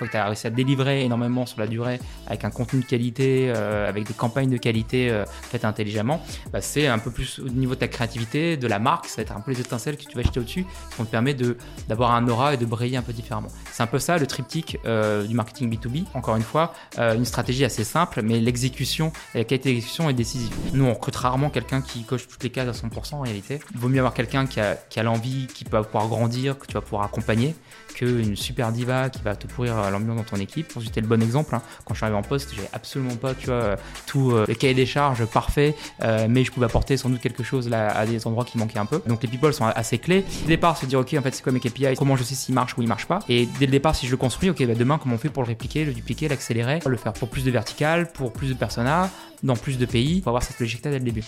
fois que tu as réussi à délivrer énormément sur la durée, avec un contenu de qualité, euh, avec des campagnes de qualité euh, faites intelligemment, bah, c'est un peu plus au niveau de ta créativité, de la marque, ça va être un peu les étincelles que tu vas jeter au-dessus, qui vont te permettre d'avoir un aura et de briller un peu différemment. C'est un peu ça le triptyque euh, du marketing B2B. Encore une fois, une stratégie assez simple, mais l'exécution et la qualité d'exécution est décisive. Nous, on recrute rarement quelqu'un qui coche toutes les cases à 100% en réalité. Il vaut mieux avoir quelqu'un qui a, qui a l'envie, qui peut pouvoir grandir, que tu vas pouvoir accompagner, qu'une super diva qui va te pourrir l'ambiance dans ton équipe. Pour le bon exemple, hein. quand je suis arrivé en poste, j'avais absolument pas, tu vois, tout euh, le cahier des charges parfait, euh, mais je pouvais apporter sans doute quelque chose là à des endroits qui manquaient un peu. Donc les people sont assez clés. Dès le départ, se dire ok, en fait, c'est quoi mes KPI, comment je sais s'il marche ou il marche pas? Et dès le départ, si je le construis, ok, bah, demain, comment on fait pour le répliquer, le dupliquer, l'accélérer, le faire pour plus de vertical, pour plus de personas, dans plus de pays, pour avoir cette logique-là dès le début.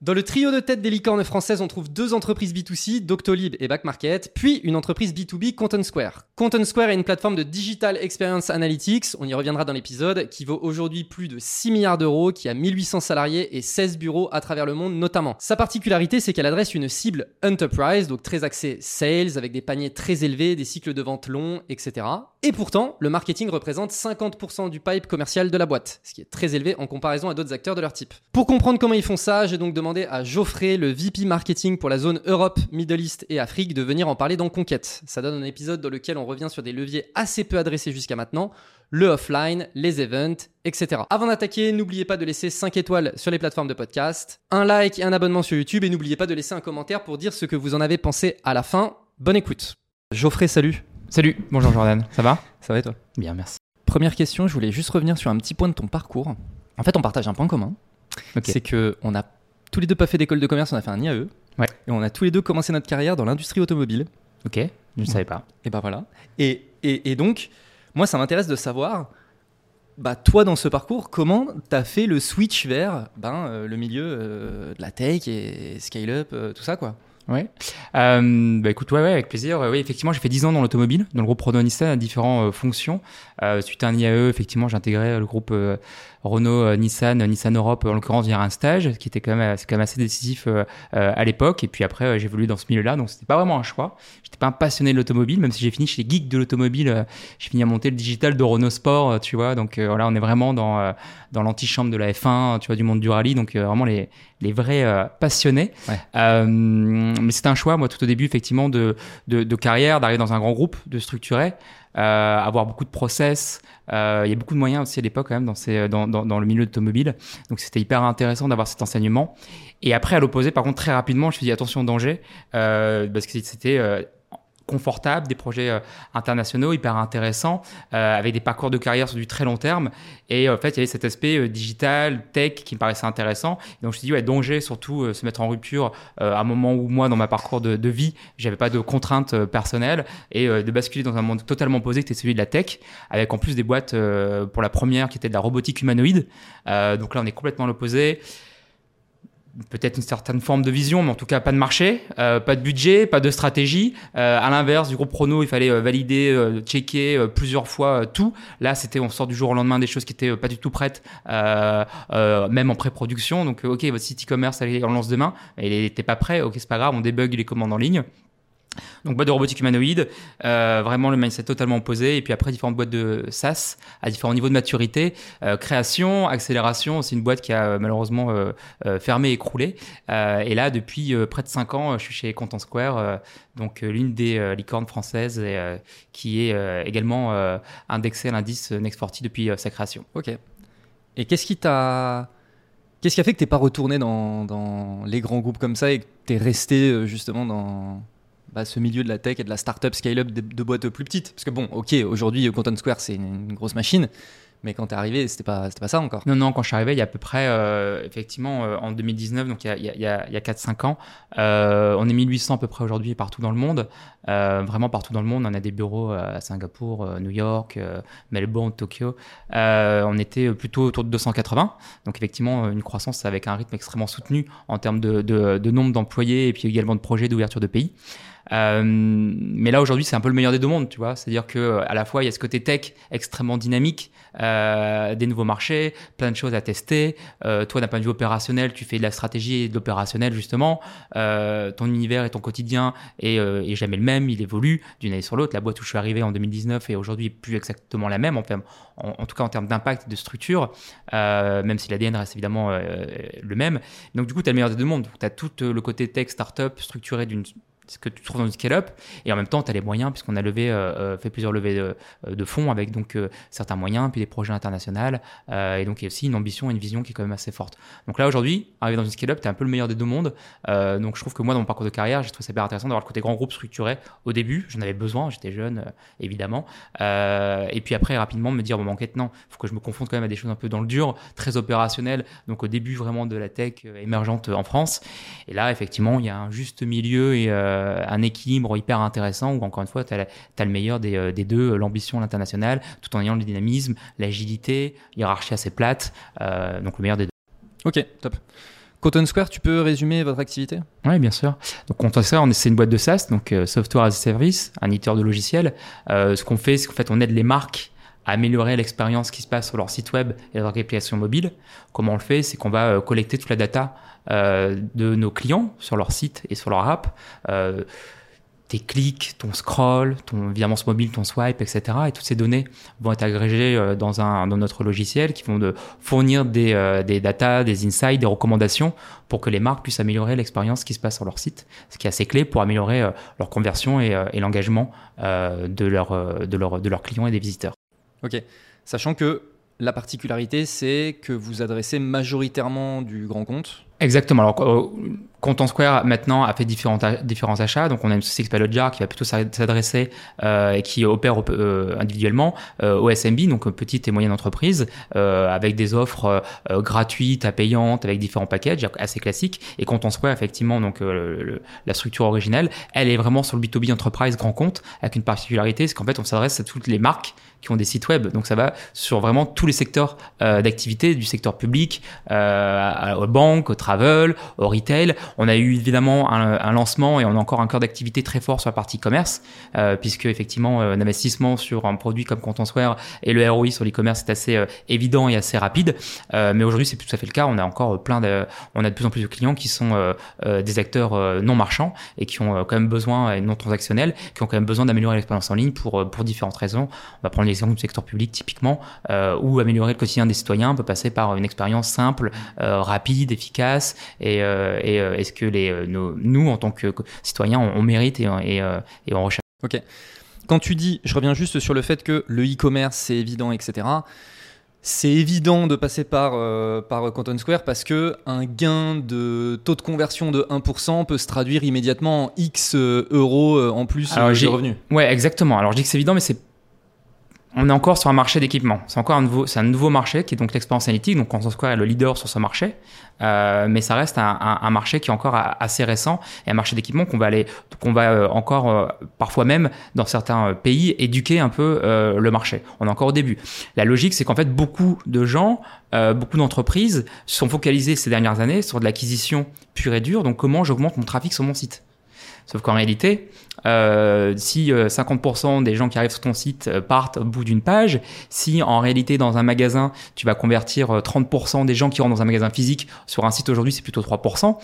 Dans le trio de tête des licornes françaises, on trouve deux entreprises B2C, Doctolib et Backmarket, puis une entreprise B2B, Content Square. Content Square est une plateforme de Digital Experience Analytics, on y reviendra dans l'épisode, qui vaut aujourd'hui plus de 6 milliards d'euros, qui a 1800 salariés et 16 bureaux à travers le monde notamment. Sa particularité, c'est qu'elle adresse une cible enterprise, donc très axée sales, avec des paniers très élevés, des cycles de vente longs, etc. Et pourtant, le marketing représente 50% du pipe commercial de la boîte, ce qui est très élevé en comparaison à d'autres acteurs de leur type. Pour comprendre comment ils font ça, j'ai donc demandé à Geoffrey, le VP marketing pour la zone Europe, Middle East et Afrique, de venir en parler dans Conquête. Ça donne un épisode dans lequel on revient sur des leviers assez peu adressés jusqu'à maintenant, le offline, les events, etc. Avant d'attaquer, n'oubliez pas de laisser 5 étoiles sur les plateformes de podcast, un like et un abonnement sur YouTube et n'oubliez pas de laisser un commentaire pour dire ce que vous en avez pensé à la fin. Bonne écoute. Geoffrey, salut. Salut, bonjour Jordan, ça va? Ça va et toi? Bien, merci. Première question, je voulais juste revenir sur un petit point de ton parcours. En fait, on partage un point commun. C'est que on a tous les deux pas fait d'école de commerce, on a fait un IAE. Ouais. Et on a tous les deux commencé notre carrière dans l'industrie automobile. Ok, je ne savais pas. Et ben voilà. Et, et, et donc, moi, ça m'intéresse de savoir, bah, toi, dans ce parcours, comment tu as fait le switch vers ben, euh, le milieu euh, de la tech et scale-up, euh, tout ça, quoi? Ouais. Euh, bah écoute, ouais, ouais, avec plaisir. Oui, effectivement, j'ai fait 10 ans dans l'automobile, dans le groupe Renault Nissan à différentes fonctions. Euh, suite à un IAE, effectivement, j'ai intégré le groupe Renault, euh, Nissan, Nissan Europe en l'occurrence via un stage, qui était quand même, quand même assez décisif euh, euh, à l'époque. Et puis après, j'ai évolué dans ce milieu-là, donc c'était pas vraiment un choix. J'étais pas un passionné de l'automobile, même si j'ai fini chez les geeks de l'automobile, j'ai fini à monter le digital de Renault Sport, tu vois. Donc voilà, on est vraiment dans dans l'antichambre de la F1, tu vois, du monde du rallye, donc vraiment les les vrais passionnés. mais c'était un choix, moi, tout au début, effectivement, de, de, de carrière, d'arriver dans un grand groupe, de structurer, euh, avoir beaucoup de process. Euh, il y a beaucoup de moyens aussi à l'époque quand même dans, le milieu automobile. Donc c'était hyper intéressant d'avoir cet enseignement. Et après, à l'opposé, par contre, très rapidement, je me suis dit attention danger, euh, parce que c'était euh, confortable, des projets euh, internationaux hyper intéressants, euh, avec des parcours de carrière sur du très long terme. Et en fait, il y avait cet aspect euh, digital, tech qui me paraissait intéressant. Et donc, je me suis dit, ouais, danger, surtout se mettre en rupture à un moment où moi, dans ma parcours de, de vie, j'avais pas de contraintes personnelles et de basculer dans un monde totalement posé qui était celui de la tech, avec en plus des boîtes pour la première qui était de la robotique humanoïde. donc là, on est complètement l'opposé peut-être une certaine forme de vision, mais en tout cas pas de marché, euh, pas de budget, pas de stratégie. Euh, à l'inverse du groupe Prono, il fallait euh, valider, checker plusieurs fois tout. Là, c'était on sort du jour au lendemain des choses qui étaient pas du tout prêtes, même en pré-production. Donc, ok, votre site e-commerce, on lance demain, il n'était pas prêt. Ok, c'est pas grave, on débug les commandes en ligne. Donc boîte de robotique humanoïde, euh, vraiment le mindset totalement opposé, et puis après différentes boîtes de SaaS à différents niveaux de maturité, euh, création, accélération, c'est une boîte qui a euh, malheureusement fermé et écroulé. et là, depuis près de 5 ans, je suis chez Content Square, donc l'une des licornes françaises qui est également indexée à l'indice Next 40 depuis sa création. Ok. Et qu'est-ce qui t'a... Qu'est-ce qui a fait que tu n'es pas retourné dans, dans, les grands groupes comme ça et que tu es resté justement dans, bah, ce milieu de la tech et de la startup scale-up de, boîtes plus petites. Parce que bon, ok, aujourd'hui, Content Square, c'est une, grosse machine. Mais quand tu es arrivé, c'était pas, pas ça encore. Non, non, quand je suis arrivé, il y a à peu près, euh, effectivement, euh, en 2019, donc il y a, a, y a 4-5 ans, euh, on est 1800 à peu près aujourd'hui partout dans le monde. vraiment partout dans le monde. On a des bureaux à Singapour, New York, Melbourne, Tokyo. on était plutôt autour de 280. Donc effectivement, une croissance avec un rythme extrêmement soutenu en termes de, de, de nombre d'employés et puis également de projets d'ouverture de pays. Mais là aujourd'hui, c'est un peu le meilleur des deux mondes, tu vois. C'est-à-dire que à la fois il y a ce côté tech extrêmement dynamique, des nouveaux marchés, plein de choses à tester. toi, d'un point de vue opérationnel, tu fais de la stratégie et de l'opérationnel justement. ton univers et ton quotidien est, est jamais le même, il évolue d'une année sur l'autre. La boîte où je suis arrivé en 2019 et aujourd'hui plus exactement la même, en, en, tout cas en termes d'impact et de structure, euh, même si l'ADN reste évidemment euh, le même. Donc du coup, tu as le meilleur des deux mondes. Tu as tout le côté tech, startup structuré d'une ce que tu trouves dans une scale-up. Et en même temps, tu as les moyens, puisqu'on a levé, euh, euh, fait plusieurs levées de, euh, fonds avec donc certains moyens, puis des projets internationaux. et donc, il y a aussi une ambition et une vision qui est quand même assez forte. Donc là, aujourd'hui, arriver dans une scale-up, tu es un peu le meilleur des deux mondes. donc, je trouve que moi, dans mon parcours de carrière, j'ai trouvé ça hyper intéressant d'avoir le côté grand groupe structuré au début. J'en avais besoin, j'étais jeune, évidemment. et puis après, rapidement, me dire, bon, en fait, non, il faut que je me confronte quand même à des choses un peu dans le dur, très opérationnelles. Donc, au début, vraiment de la tech émergente en France. Et là, effectivement, il y a un juste milieu et euh, un équilibre hyper intéressant où, encore une fois, tu as, le meilleur des, euh, deux, l'ambition, l'international, tout en ayant le dynamisme, l'agilité, hiérarchie assez plate, euh, donc le meilleur des deux. Ok, top. Cotton Square, tu peux résumer votre activité? Oui, bien sûr. Donc, Cotton Square, c'est une boîte de SaaS, donc Software as a Service, un éditeur de logiciels. ce qu'on fait, c'est qu'en fait, on aide les marques améliorer l'expérience qui se passe sur leur site web et leur application mobile. Comment on le fait? C'est qu'on va collecter toute la data euh, de nos clients sur leur site et sur leur app. Euh, tes clics, ton scroll, ton virement mobile, ton swipe, etc. Et toutes ces données vont être agrégées euh, dans, un, dans notre logiciel qui vont de fournir des, des data, des insights, des recommandations pour que les marques puissent améliorer l'expérience qui se passe sur leur site, ce qui est assez clé pour améliorer leur conversion et, l'engagement de, leur, de, leur, de leurs clients et des visiteurs. Ok, sachant que la particularité, c'est que vous adressez majoritairement du grand compte Exactement. Alors, euh, Content Square maintenant a fait différents, achats. Donc, on a une société qui Jar qui va plutôt s'adresser euh, et qui opère euh, individuellement au SMB, donc petites et moyennes entreprises, euh, avec des offres gratuites à payantes, avec différents packages assez classiques. Et Content Square, effectivement, donc la structure originelle, elle est vraiment sur le B2B enterprise grand compte, avec une particularité, c'est qu'en fait, on s'adresse à toutes les marques qui ont des sites web. Donc, ça va sur vraiment tous les secteurs d'activité, du secteur public, aux banques, aux travel, au retail. On a eu évidemment un, lancement et on a encore un cœur d'activité très fort sur la partie commerce, euh, puisque effectivement euh, un investissement sur un produit comme Contensware et le ROI sur l'e-commerce est assez euh, évident et assez rapide. mais aujourd'hui c'est tout à fait le cas. On a encore plein de, on a de plus en plus de clients qui sont des acteurs non marchands et qui ont quand même besoin et non transactionnels, qui ont quand même besoin d'améliorer l'expérience en ligne pour pour différentes raisons. On va prendre l'exemple du secteur public typiquement, où améliorer le quotidien des citoyens peut passer par une expérience simple, rapide, efficace et, et est-ce que les, euh, nous, en tant que citoyens, on, mérite et, et, euh, et on recherche? Ok. Quand tu dis, je reviens juste sur le fait que le e-commerce, c'est évident, etc c'est évident de passer par, euh, par Canton Square parce que un gain de taux de conversion de 1% peut se traduire immédiatement en X euros en plus de revenus. Ouais, exactement. Alors je dis que c'est évident, mais c'est on est encore sur un marché d'équipement. C'est encore un nouveau, c'est un nouveau marché qui est donc l'expérience analytique. Donc Content Square est le leader sur ce marché, euh, mais ça reste un, marché qui est encore assez récent et un marché d'équipement qu'on va aller, qu'on va euh, encore euh, parfois même dans certains pays éduquer un peu le marché. On est encore au début. La logique, c'est qu'en fait beaucoup de gens, beaucoup d'entreprises sont focalisées ces dernières années sur de l'acquisition pure et dure. Donc comment j'augmente mon trafic sur mon site? Sauf qu'en réalité, euh, si 50% euh, des gens qui arrivent sur ton site euh, partent au bout d'une page, si en réalité dans un magasin, tu vas convertir 30% des gens qui rentrent dans un magasin physique, sur un site aujourd'hui c'est plutôt 3%,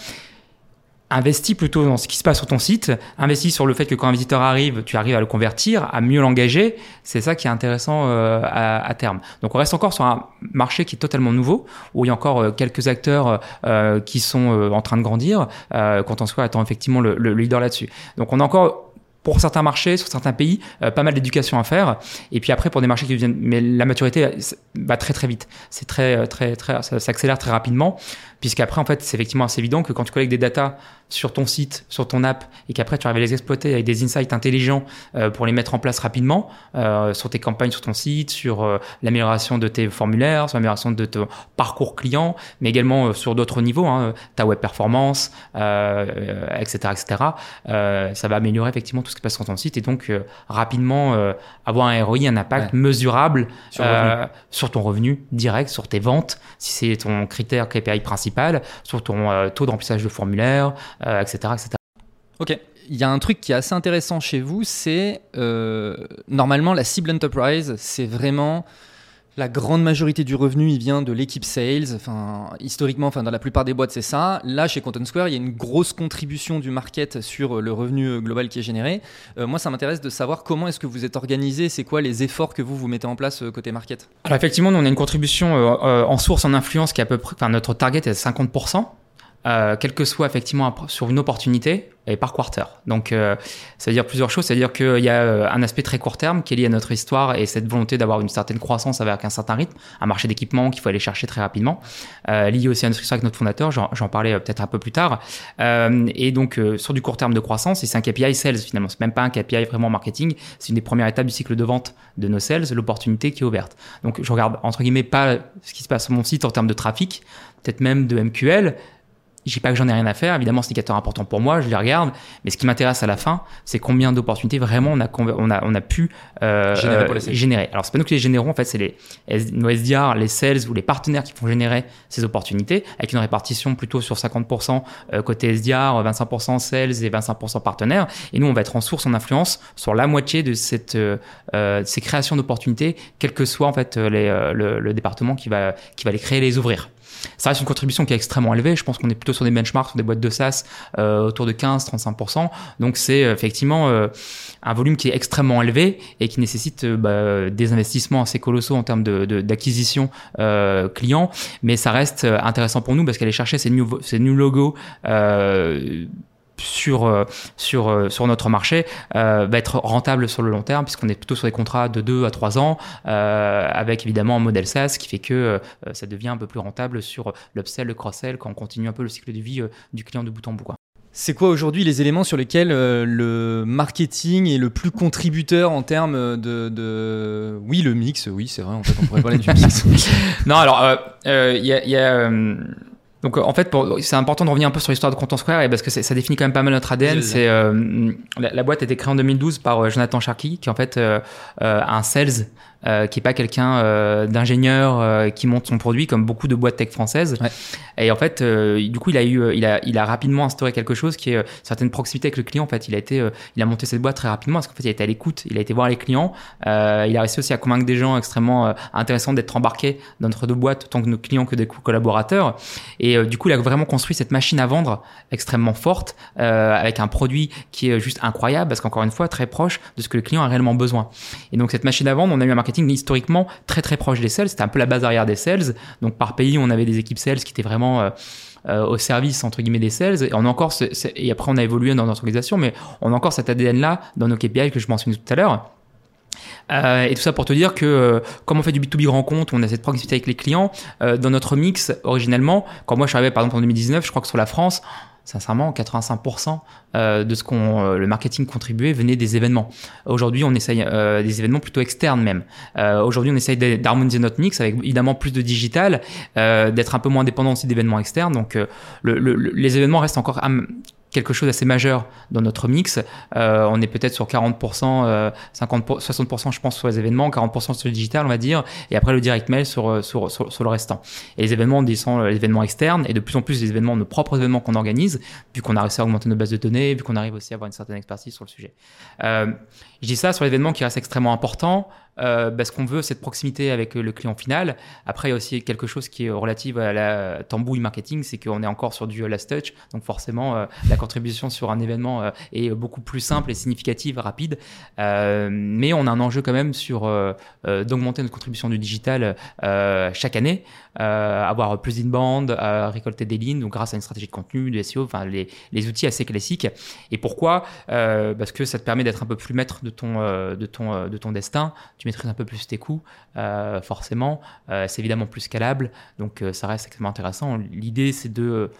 investis plutôt dans ce qui se passe sur ton site, investis sur le fait que quand un visiteur arrive, tu arrives à le convertir, à mieux l'engager. C'est ça qui est intéressant euh, à, terme. Donc on reste encore sur un marché qui est totalement nouveau, où il y a encore euh, quelques acteurs euh, qui sont en train de grandir, quand on soit attend effectivement le, le leader là-dessus. Donc on a encore pour certains marchés, sur certains pays, pas mal d'éducation à faire. Et puis après, pour des marchés qui viennent, mais la maturité va très très vite. C'est très très très, ça s'accélère très rapidement puisqu'après, en fait, c'est effectivement assez évident que quand tu collectes des datas sur ton site, sur ton app, et qu'après tu arrives à les exploiter avec des insights intelligents euh, pour les mettre en place rapidement euh, sur tes campagnes sur ton site, sur euh, l'amélioration de tes formulaires, sur l'amélioration de ton parcours client, mais également sur d'autres niveaux, hein, ta web performance, etc., etc. ça va améliorer effectivement tout ce qui passe sur ton site et donc rapidement avoir un ROI, un impact mesurable sur, sur, ton revenu direct, sur tes ventes, si c'est ton critère KPI principal sur ton euh, taux d'emplissage de formulaire, euh, etc. Ok. il y a un truc qui est assez intéressant chez vous, c'est euh, normalement la cible enterprise, c'est vraiment la grande majorité du revenu, il vient de l'équipe sales. Historiquement, enfin, dans la plupart des boîtes, c'est ça. Là, chez Content Square, il y a une grosse contribution du market sur le revenu global qui est généré. Euh, moi, ça m'intéresse de savoir comment est-ce que vous êtes organisé. C'est quoi les efforts que vous vous mettez en place euh, côté market? Alors effectivement, nous, on a une contribution euh, en source, en influence qui est à peu près, enfin, notre target est 50%. Euh, quel que soit effectivement sur une opportunité et par quarter. Donc euh, ça veut dire plusieurs choses, c'est-à-dire qu'il y a euh, un aspect très court terme qui est lié à notre histoire et cette volonté d'avoir une certaine croissance avec un certain rythme, un marché d'équipement qu'il faut aller chercher très rapidement, euh, lié aussi à notre histoire avec notre fondateur, j'en parlais euh, peut-être un peu plus tard. Euh, et donc sur du court terme de croissance, et c'est un KPI sales finalement, c'est même pas un KPI vraiment marketing, c'est une des premières étapes du cycle de vente de nos sales, l'opportunité qui est ouverte. Donc je regarde entre guillemets pas ce qui se passe sur mon site en termes de trafic, peut-être même de MQL, j'ai pas que j'en ai rien à faire. Évidemment, c'est un indicateur important pour moi, je les regarde. Mais ce qui m'intéresse à la fin, c'est combien d'opportunités vraiment on a, on a, on a pu euh, générer, pour les euh, générer. Alors, c'est pas nous qui les générons, en fait, c'est les, nos SDR, les sales ou les partenaires qui font générer ces opportunités avec une répartition plutôt sur 50% euh, côté SDR, 25% sales et 25% partenaires. Et nous, on va être en source, en influence sur la moitié de cette, euh, ces créations d'opportunités, quel que soit en fait les, le, le, département qui va, qui va les créer, les ouvrir. Ça reste une contribution qui est extrêmement élevée. Je pense qu'on est plutôt sur des benchmarks, sur des boîtes de SaaS euh, autour de 15-35%. Donc c'est euh, effectivement euh, un volume qui est extrêmement élevé et qui nécessite bah, des investissements assez colossaux en termes d'acquisition de, clients. Mais ça reste intéressant pour nous parce qu'aller chercher ces new, ces logos sur, euh, sur, euh, sur notre marché euh, va être rentable sur le long terme puisqu'on est plutôt sur des contrats de 2 à 3 ans avec évidemment un modèle SaaS qui fait que ça devient un peu plus rentable sur l'upsell, le cross-sell quand on continue un peu le cycle de vie du client de bout en bout. C'est quoi aujourd'hui les éléments sur lesquels le marketing est le plus contributeur en termes de, de... Oui, le mix, oui, c'est vrai, en fait, on pourrait parler du mix. non, alors, il y a... Y a donc en fait, c'est important de revenir un peu sur l'histoire de Content Square et parce que ça définit quand même pas mal notre ADN. C'est euh, la, boîte a été créée en 2012 par euh, Jonathan Sharkey, qui en fait euh, un sales euh, qui est pas quelqu'un euh, d'ingénieur euh, qui monte son produit comme beaucoup de boîtes tech françaises. Ouais. Et en fait, du coup, il a eu, il a, il a rapidement instauré quelque chose qui est certaine proximité avec le client. En fait, il a été, il a monté cette boîte très rapidement parce qu'en fait, il a été à l'écoute, il a été voir les clients, il a réussi aussi à convaincre des gens extrêmement intéressants d'être embarqués dans notre deux boîtes, tant que nos clients que des collaborateurs. Et du coup, il a vraiment construit cette machine à vendre extrêmement forte avec un produit qui est juste incroyable parce qu'encore une fois, très proche de ce que le client a réellement besoin. Et donc, cette machine à vendre, on a eu un marketing historiquement très très proche des sales. C'était un peu la base arrière des sales. Donc par pays, on avait des équipes sales qui étaient vraiment euh, euh, au service entre guillemets des sales. Et on a encore et après on a évolué dans notre organisation, mais on a encore cet ADN là dans nos KPI que je mentionnais tout à l'heure. Euh, et tout ça pour te dire que comme on fait du B2B rencontre, on a cette proximité avec les clients, dans notre mix originellement, quand moi je suis arrivé par exemple en 2019, je crois que sur la France, sincèrement, 85% euh, de ce qu'on euh, le marketing contribuait venait des événements. Aujourd'hui, on essaye euh, des événements plutôt externes même. Aujourd'hui, on essaye d'harmoniser notre mix avec évidemment plus de digital, d'être un peu moins dépendant aussi d'événements externes. Donc, le, les événements restent encore quelque chose d'assez majeur dans notre mix. Euh, on est peut-être sur 40%, 50 60% je pense sur les événements, 40% sur le digital on va dire, et après le direct mail sur, euh, sur, sur, le restant. Et les événements, on sont les événements externes, et de plus en plus les événements, nos propres événements qu'on organise, vu qu'on a réussi à augmenter nos bases de données, vu qu'on arrive aussi à avoir une certaine expertise sur le sujet. Euh, je dis ça sur l'événement qui reste extrêmement important euh, qu'on veut cette proximité avec le client final. Après, il y a aussi quelque chose qui est relatif à la tambouille marketing, c'est qu'on est encore sur du last touch, donc forcément euh, la contribution sur un événement euh, est beaucoup plus simple et significative, rapide. Euh, mais on a un enjeu quand même sur d'augmenter notre contribution du digital chaque année, avoir plus d'inbound, récolter des lignes, donc grâce à une stratégie de contenu, de SEO, enfin les, les outils assez classiques. Et pourquoi? Parce que ça te permet d'être un peu plus maître de ton, de ton, de ton destin tu maîtrises un peu plus tes coûts, euh, forcément. Euh, c'est évidemment plus scalable, donc euh, ça reste extrêmement intéressant. L'idée, c'est de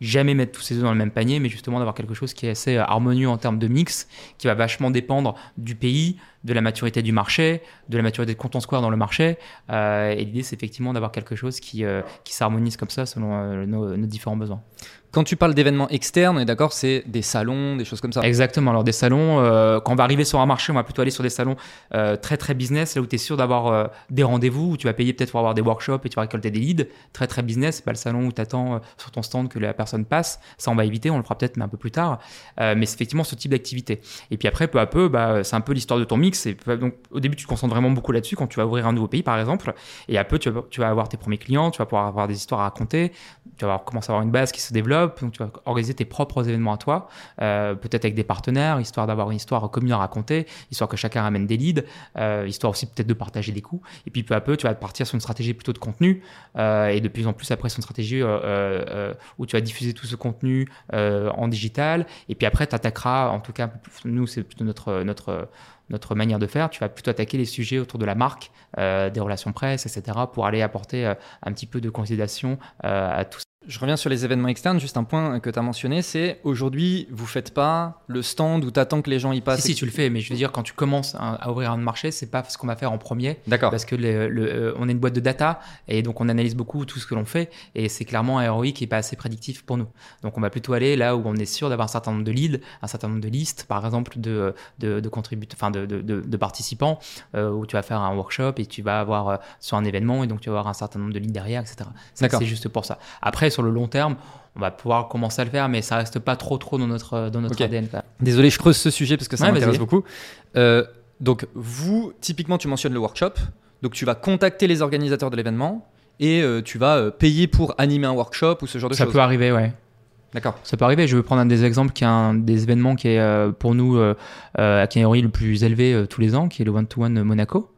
jamais mettre tous ses œufs dans le même panier, mais justement d'avoir quelque chose qui est assez harmonieux en termes de mix, qui va vachement dépendre du pays, de la maturité du marché, de la maturité de Content Square dans le marché. Euh, et l'idée, c'est effectivement d'avoir quelque chose qui, euh, qui s'harmonise comme ça selon euh, nos, nos différents besoins. Quand tu parles d'événements externes, on est d'accord, c'est des salons, des choses comme ça. Exactement. Alors des salons, quand on va arriver sur un marché, on va plutôt aller sur des salons très très business, là où tu es sûr d'avoir des rendez-vous, où tu vas payer peut-être pour avoir des workshops et tu vas récolter des leads. Très très business, pas le salon où tu attends sur ton stand que la personne passe. Ça, on va éviter, on le fera peut-être mais un peu plus tard. Mais c'est effectivement ce type d'activité. Et puis après, peu à peu, bah, c'est un peu l'histoire de ton mix. Donc au début, tu te concentres vraiment beaucoup là-dessus quand tu vas ouvrir un nouveau pays, par exemple. Et à peu, tu vas, tu vas avoir tes premiers clients, tu vas pouvoir avoir des histoires à raconter, tu vas commencer à avoir une base qui se développe, donc tu vas organiser tes propres événements à toi, euh, peut-être avec des partenaires, histoire d'avoir une histoire commune à raconter, histoire que chacun ramène des leads, euh, histoire aussi peut-être de partager des coûts. Et puis peu à peu, tu vas partir sur une stratégie plutôt de contenu, euh, et de plus en plus après sur une stratégie où tu vas diffuser tout ce contenu en digital. Et puis après, tu attaqueras, en tout cas, nous, c'est plutôt notre, notre, notre manière de faire, tu vas plutôt attaquer les sujets autour de la marque, euh, des relations presse, etc., pour aller apporter euh, un petit peu de consolidation euh, à tout ça. Je reviens sur les événements externes, juste un point que tu as mentionné, c'est aujourd'hui, vous faites pas le stand où tu attends que les gens y passent. Si, si, tu le fais, mais je veux dire, quand tu commences à, ouvrir un marché, c'est pas ce qu'on va faire en premier. D'accord. Parce que le, le, euh, on est une boîte de data et donc on analyse beaucoup tout ce que l'on fait et c'est clairement un ROI qui est pas assez prédictif pour nous. Donc on va plutôt aller là où on est sûr d'avoir un certain nombre de leads, un certain nombre de listes, par exemple de, de, de contributeurs, enfin de, de, de, participants euh, où tu vas faire un workshop et tu vas avoir euh, sur un événement et donc tu vas avoir un certain nombre de leads derrière, etc. C'est juste pour ça. Après, sur le long terme, on va pouvoir commencer à le faire, mais ça reste pas trop trop dans notre, dans notre. ADN. Désolé, je creuse ce sujet parce que ça Ouais, m'intéresse beaucoup. Euh, donc, vous, typiquement, tu mentionnes le workshop. Donc, tu vas contacter les organisateurs de l'événement et euh, tu vas euh, payer pour animer un workshop ou ce genre de Ça choses. peut arriver, ouais. D'accord. Ça peut arriver. Je vais prendre un des exemples qui est un des événements qui est euh, pour nous à Canary le plus élevé tous les ans, qui est le One to One Monaco.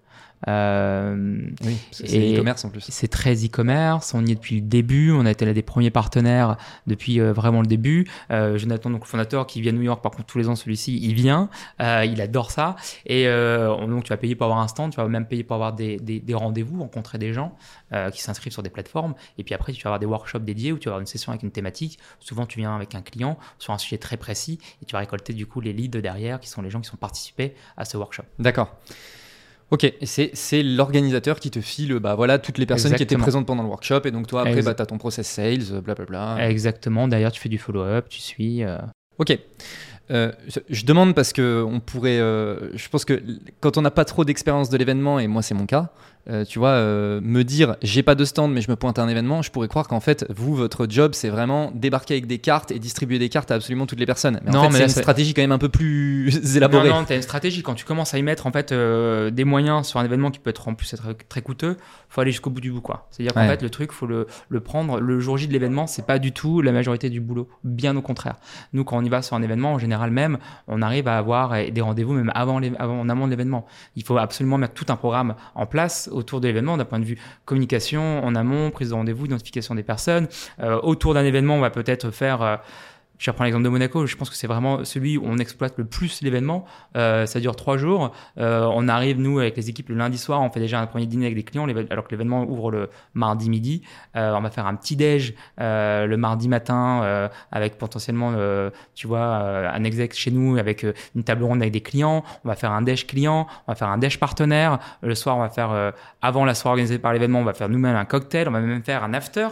Euh, Oui, c'est c'est Et- e-commerce en plus. c'est très e-commerce, on y est depuis le début, on a été l'un des premiers partenaires depuis euh, vraiment le début. Euh, Jonathan, donc le fondateur, qui vient de New York, par contre tous les ans celui-ci, il vient, euh, il adore ça. Et on- donc tu vas payer pour avoir un stand, tu vas même payer pour avoir des, des, des rendez-vous, rencontrer des gens qui s'inscrivent sur des plateformes. Et puis après tu vas avoir des workshops dédiés où tu vas avoir une session avec une thématique. Souvent tu viens avec un client sur un sujet très précis et tu vas récolter du coup les leads derrière, qui sont les gens qui sont participés à ce workshop. D'accord. Ok, c'est l'organisateur qui te file bah, voilà, toutes les personnes qui étaient présentes pendant le workshop et donc toi après bah, tu as ton process sales, euh, blablabla. Exactement. Derrière tu fais du follow-up, tu suis. euh, Ok. Euh, je- je demande parce que on pourrait. euh, je pense que quand on n'a pas trop d'expérience de l'événement, et moi c'est mon cas, euh, tu vois, euh, me dire j'ai pas de stand mais je me pointe à un événement, je pourrais croire qu'en fait, vous, votre job, c'est vraiment débarquer avec des cartes et distribuer des cartes à absolument toutes les personnes. Mais Non, en fait, mais c'est une stratégie quand même un peu plus élaborée. Non, non, tu as une stratégie. Quand tu commences à y mettre en fait euh, des moyens sur un événement qui peut être en plus être très coûteux, faut aller jusqu'au bout du bout quoi. C'est-à-dire qu'en Ouais. fait le truc faut le, le prendre le jour J de l'événement, c'est pas du tout la majorité du boulot, bien au contraire. Nous quand on y va sur un événement en général même, on arrive à avoir des rendez-vous même avant, les, avant en amont de l'événement. Il faut absolument mettre tout un programme en place autour de l'événement d'un point de vue communication en amont, prise de rendez-vous, identification des personnes. Euh, autour d'un événement, on va peut-être faire euh, je reprends l'exemple de Monaco, je pense que c'est vraiment celui où on exploite le plus l'événement. Euh, ça dure trois jours. Euh, on arrive, nous, avec les équipes, le lundi soir, on fait déjà un premier dîner avec les clients, alors que l'événement ouvre le mardi midi. Euh, on va faire un petit déj euh, le mardi matin euh, avec potentiellement, euh, tu vois, un exec chez nous avec une table ronde avec des clients. On va faire un déj client, on va faire un déj partenaire. Le soir, on va faire, avant la soirée organisée par l'événement, on va faire nous-mêmes un cocktail. On va même faire un after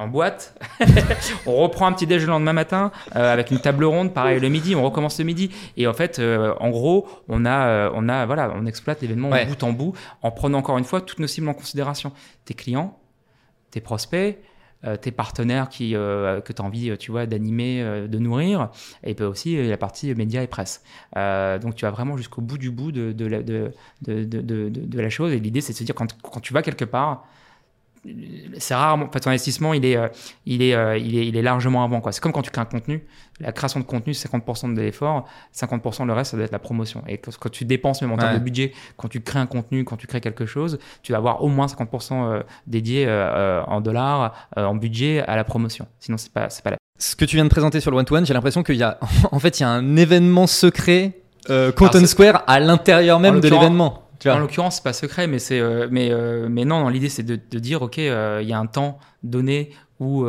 en boîte. on reprend un petit déj le lendemain matin euh, avec une table ronde, pareil le midi, on recommence le midi. Et en fait, euh, en gros, on a, euh, on a, voilà, on exploite l'événement Ouais. bout en bout en prenant encore une fois toutes nos cibles en considération. Tes clients, tes prospects, euh, tes partenaires qui, euh, que tu as envie, tu vois, d'animer, euh, de nourrir, et puis aussi la partie médias et presse. Donc tu vas vraiment jusqu'au bout du bout de, de, la, de, de, de, de, de- de la chose. Et l'idée, c'est de se dire quand, quand tu vas quelque part, c'est rarement, en fait, ton investissement, il est, euh, il est, euh, il est, il est largement avant. quoi. C'est comme quand tu crées un contenu. La création de contenu, c'est 50% de l'effort, 50% le reste, ça doit être la promotion. Et quand, quand tu dépenses même en termes de budget, quand tu crées un contenu, quand tu crées quelque chose, tu vas avoir au moins 50% euh, dédié en dollars, en budget à la promotion. Sinon, c'est pas, c'est pas la Ce que tu viens de présenter sur le one-to-one, j'ai l'impression qu'il y a, en fait, il y a un événement secret, euh, c'est- Square, à l'intérieur même de l'événement. Tu vois. En l'occurrence, c'est pas secret, mais c'est, euh, mais, euh, mais non, non, l'idée c'est de, de dire, ok, euh, il y a un temps donné où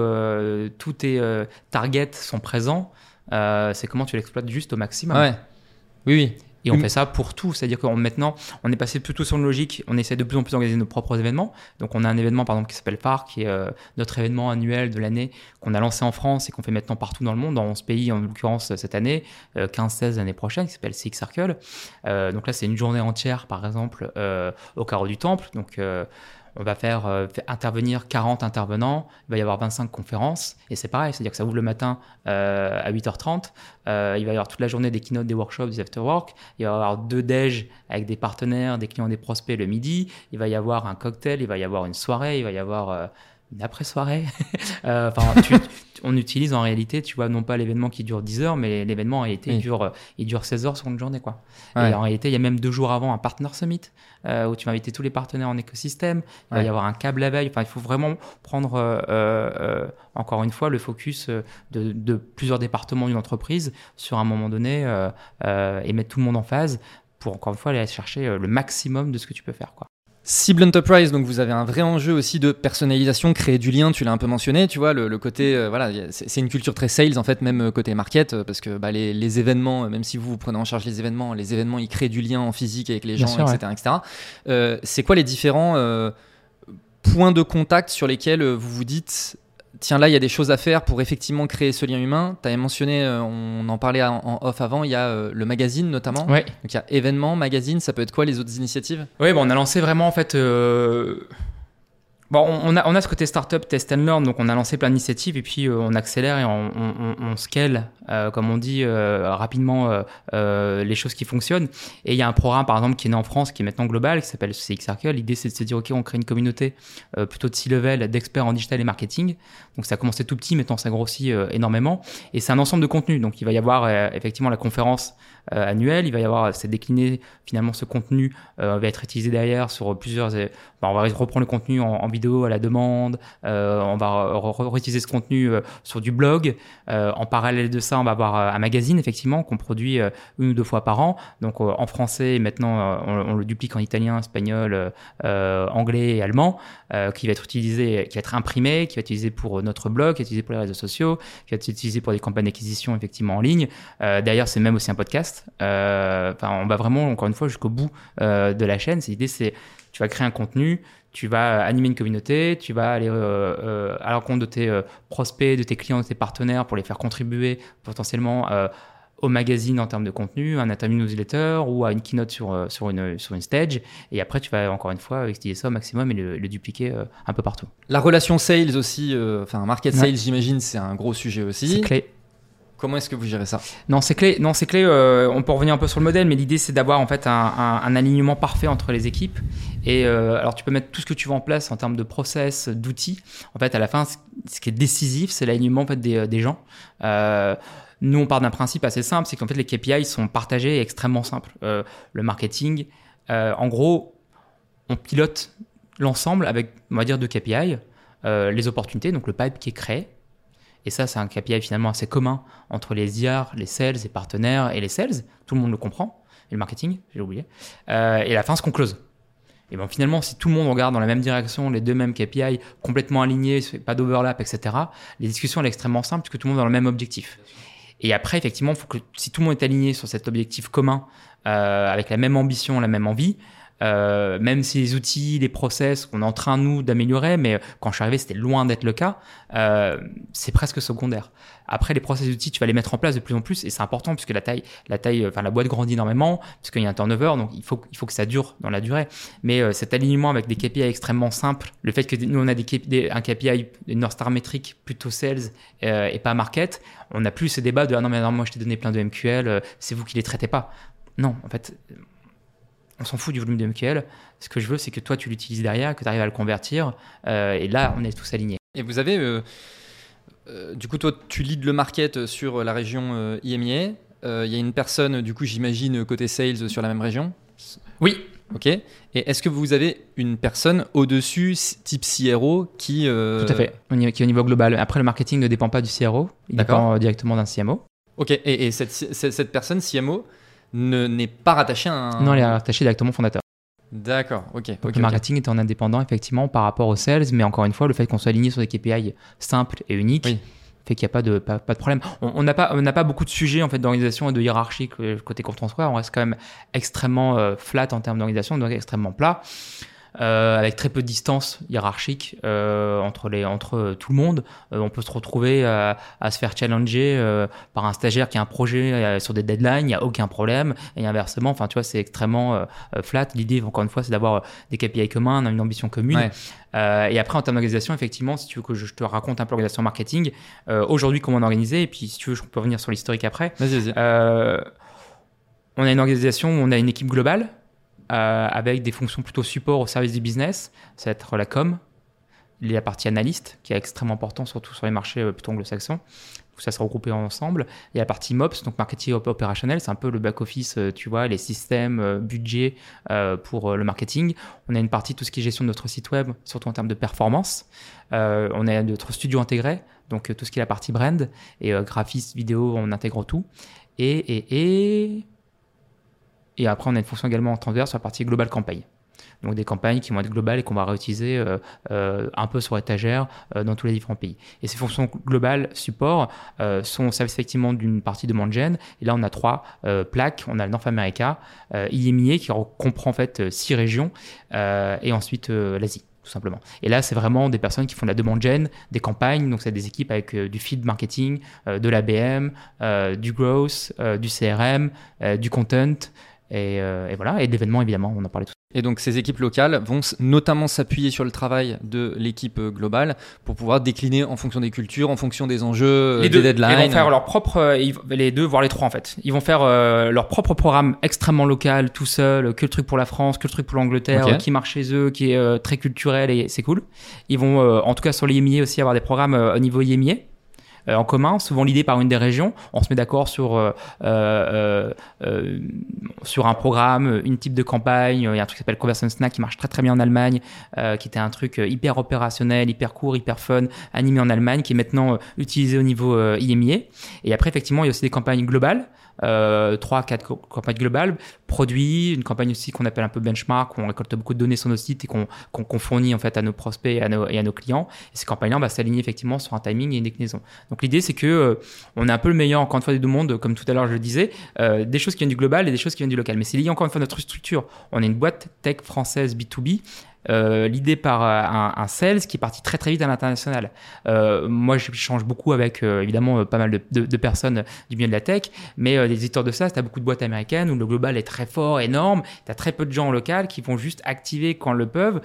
tous tes targets sont présents. C'est comment tu l'exploites juste au maximum. Ouais. Oui, oui. Et on fait ça pour tout, c'est-à-dire que maintenant, on est passé plutôt sur une logique, on essaie de plus en plus d'organiser nos propres événements. Donc on a un événement par exemple qui s'appelle Phare, qui est euh, notre événement annuel de l'année qu'on a lancé en France et qu'on fait maintenant partout dans le monde, dans 11 pays en l'occurrence cette année, 15-16 l'année prochaine, qui s'appelle Six Circle. donc là, c'est une journée entière par exemple au carreau du temple. Donc on va faire, euh, intervenir 40 intervenants, il va y avoir 25 conférences, et c'est pareil, c'est-à-dire que ça ouvre le matin euh, à 8h30, euh, il va y avoir toute la journée des keynotes, des workshops, des afterwork, il va y avoir deux déj avec des partenaires, des clients, des prospects le midi, il va y avoir un cocktail, il va y avoir une soirée, il va y avoir une après-soirée. enfin, on utilise en réalité, tu vois, non pas l'événement qui dure 10 heures, mais l'événement en réalité, il, dure, il dure 16 heures sur une journée, quoi. Et en réalité, il y a même deux jours avant un Partner Summit, euh, où tu vas inviter tous les partenaires en écosystème. Il va y avoir un câble la veille. Enfin, il faut vraiment prendre, euh, euh, encore une fois, le focus de, plusieurs départements d'une entreprise sur un moment donné et mettre tout le monde en phase pour, encore une fois, aller chercher le maximum de ce que tu peux faire, quoi. Cible Enterprise, donc vous avez un vrai enjeu aussi de personnalisation, créer du lien, tu l'as un peu mentionné, tu vois, le, côté, voilà, c'est une culture très sales en fait, même côté market, parce que bah, les, événements, même si vous, vous prenez en charge les événements, les événements, ils créent du lien en physique avec les gens, etc. etc. Euh, c'est quoi les différents euh, points de contact sur lesquels vous vous dites, tiens, là, il y a des choses à faire pour effectivement créer ce lien humain. Tu avais mentionné, euh, on en parlait en, off avant, il y a euh, le magazine notamment. Ouais. Donc il y a événements, magazine, ça peut être quoi les autres initiatives? Oui, bon, on a lancé vraiment en fait. Euh, Bon, on a, on a ce côté startup, test and learn, donc on a lancé plein d'initiatives et puis euh, on accélère et on, on, on scale, euh, comme on dit, euh, rapidement les choses qui fonctionnent. Et il y a un programme, par exemple, qui est né en France, qui est maintenant global, qui s'appelle CX Circle. L'idée, c'est de se dire, OK, on crée une communauté plutôt de C-level d'experts en digital et marketing. Donc ça a commencé tout petit, maintenant ça grossit énormément. Et c'est un ensemble de contenus. Donc il va y avoir effectivement la conférence annuelle, il va y avoir, c'est décliné, finalement, ce contenu va être utilisé derrière sur plusieurs... Bah, on va reprendre le contenu en, en vidéo à la demande, euh, on va réutiliser ce contenu euh, sur du blog. Euh, en parallèle de ça, on va avoir un magazine effectivement qu'on produit une ou deux fois par an. Donc en français, maintenant on, le duplique en italien, espagnol, anglais et allemand, qui va être utilisé, qui va être imprimé, qui va être utilisé pour notre blog, qui va être utilisé pour les réseaux sociaux, qui va être utilisé pour des campagnes d'acquisition effectivement en ligne. D'ailleurs, c'est même aussi un podcast. Enfin, on va vraiment encore une fois jusqu'au bout de la chaîne. L'idée, c'est tu vas créer un contenu, tu vas animer une communauté, tu vas aller euh, euh, à l'encontre de tes euh, prospects, de tes clients, de tes partenaires pour les faire contribuer potentiellement au magazine en termes de contenu, un interview newsletter ou à une keynote sur, sur, une, sur une stage. Et après, tu vas encore une fois utiliser ça au maximum et le, dupliquer un peu partout. La relation sales aussi, enfin market sales, j'imagine, c'est un gros sujet aussi. C'est clé. Comment est-ce que vous gérez ça Non, c'est clé. Non, c'est clé. Euh, on peut revenir un peu sur le modèle, mais l'idée c'est d'avoir en fait un, alignement parfait entre les équipes. Et euh, alors, tu peux mettre tout ce que tu veux en place en termes de process, d'outils. En fait, à la fin, ce qui est décisif, c'est l'alignement en fait des, des gens. Euh, nous, on part d'un principe assez simple, c'est qu'en fait les KPI sont partagés et extrêmement simples. le marketing, en gros, on pilote l'ensemble avec, on va dire, deux KPI. les opportunités, donc le pipe qui est créé, et ça, c'est un KPI finalement assez commun entre les IR, les sales, les partenaires et les sales. Tout le monde le comprend. Et le marketing, j'ai oublié. Euh, et la fin, ce qu'on close. Et bon, finalement, si tout le monde regarde dans la même direction, les deux mêmes KPI, complètement alignés, pas d'overlap, etc., les discussions, sont extrêmement simples puisque tout le monde a le même objectif. Et après, effectivement, faut que si tout le monde est aligné sur cet objectif commun, euh, avec la même ambition, la même envie, euh, même si les outils, les process, on est en train, nous, d'améliorer, mais quand je suis arrivé, c'était loin d'être le cas, euh, c'est presque secondaire. Après, les process outils, tu vas les mettre en place de plus en plus, et c'est important puisque la taille, la taille, enfin, la boîte grandit énormément, puisqu'il y a un turnover, donc il faut, il faut que ça dure dans la durée. Mais euh, cet alignement avec des KPI extrêmement simples, le fait que nous, on a des, un KPI, une North Star métrique plutôt sales et pas market, on n'a plus ce débat de ah non, mais non, moi je t'ai donné plein de MQL, c'est vous qui les traitez pas. Non, en fait, on s'en fout du volume de MQL. Ce que je veux, c'est que toi, tu l'utilises derrière, que tu arrives à le convertir. Euh, et là, on est tous alignés. Et vous avez, euh, euh, du coup, toi, tu leads le market sur la région IMIA. Il y a une personne, du coup, j'imagine, côté sales sur la même région Oui. Ok. Et est-ce que vous avez une personne au-dessus, type CRO, qui. Tout à fait, qui est au niveau global. Après, le marketing ne dépend pas du CRO, il dépend directement d'un CMO. Ok. Et, et cette, cette, personne, CMO, n'est pas rattaché à un. Non, elle est rattachée directement au fondateur. D'accord, ok. le marketing est en indépendant effectivement par rapport aux sales, mais encore une fois, le fait qu'on soit aligné sur des KPI simples et uniques fait qu'il n'y a pas de, pas, de problème. On n'a pas, on pas beaucoup de sujets en fait, d'organisation et de hiérarchie côté Content Square. On reste quand même extrêmement flat en termes d'organisation, donc extrêmement plat. Euh, avec très peu de distance hiérarchique euh, entre, les, entre euh, tout le monde. on peut se retrouver à, se faire challenger par un stagiaire qui a un projet sur des deadlines, il n'y a aucun problème. Et inversement, enfin, tu vois, c'est extrêmement flat. L'idée, encore une fois, c'est d'avoir des KPI communs, une ambition commune. et après, en termes d'organisation, effectivement, si tu veux que je te raconte un peu l'organisation marketing, aujourd'hui, comment on est organisé, et puis si tu veux, je peux revenir sur l'historique après. Vas-y, vas-y. on a une organisation où on a une équipe globale euh, avec des fonctions plutôt support au service du business. Ça va être la com, la partie analyste, qui est extrêmement important, surtout sur les marchés euh, plutôt anglo-saxons. Tout ça sera regroupé ensemble. Il y a la partie MOPS, donc marketing opérationnel, c'est un peu le back-office, euh, tu vois, les systèmes, budget pour le marketing. On a une partie, tout ce qui est gestion de notre site web, surtout en termes de performance. on a notre studio intégré, donc tout ce qui est la partie brand, et graphiste, vidéo, on intègre tout. Et, et et après, on a une fonction également en transverse sur la partie global campagne. Donc des campagnes qui vont être globales et qu'on va réutiliser euh, euh, un peu sur étagère euh, dans tous les différents pays. Et ces fonctions globales support sont effectivement d'une partie de Mangen. Et là, on a trois plaques. On a le North America, IMIA qui comprend en fait six régions, et ensuite l'Asie tout simplement. Et là, c'est vraiment des personnes qui font de la demande gen, des campagnes, donc c'est des équipes avec du feed marketing, de l'ABM, du growth, du CRM, du content, euh, et, voilà, et l'événement évidemment, on en parlait tout. Et donc ces équipes locales vont notamment s'appuyer sur le travail de l'équipe euh, globale pour pouvoir décliner en fonction des cultures, en fonction des enjeux, euh, les des deadlines. Ils vont faire leur propre, les deux, voire les trois en fait. Ils vont faire leur propre programme extrêmement local, tout seul, que le truc pour la France, que le truc pour l'Angleterre, qui marche chez eux, qui est très culturel et c'est cool. Ils vont, en tout cas sur l'IMIA aussi, avoir des programmes au niveau IMIA euh, en commun, souvent l'idée par une des régions. On se met d'accord sur, euh, euh, sur un programme, une type de campagne. Il y a un truc qui s'appelle Conversion Snack qui marche très très bien en Allemagne, qui était un truc hyper opérationnel, hyper court, hyper fun, animé en Allemagne, qui est maintenant utilisé au niveau IMIA. Et après, effectivement, il y a aussi des campagnes globales euh, 3 4 campagnes globales, produits, une campagne aussi qu'on appelle un peu benchmark, où on récolte beaucoup de données sur nos sites et qu'on fournit en fait à nos prospects et à nos, et à nos clients. Et ces campagnes-là, on s'aligner effectivement sur un timing et une déclinaison. Donc l'idée, c'est que euh, on est un peu le meilleur, encore une fois, des deux mondes, comme tout à l'heure je le disais, euh, des choses qui viennent du global et des choses qui viennent du local. Mais c'est lié encore une fois à notre structure. On est une boîte tech française B2B euh, l'idée par euh, un, un, sales qui est parti très très vite à l'international. Euh, moi, je change beaucoup avec évidemment pas mal de, personnes du milieu de la tech, mais les éditeurs de SaaS, tu as beaucoup de boîtes américaines où le global est très fort, énorme. Tu as très peu de gens en local qui vont juste activer quand le peuvent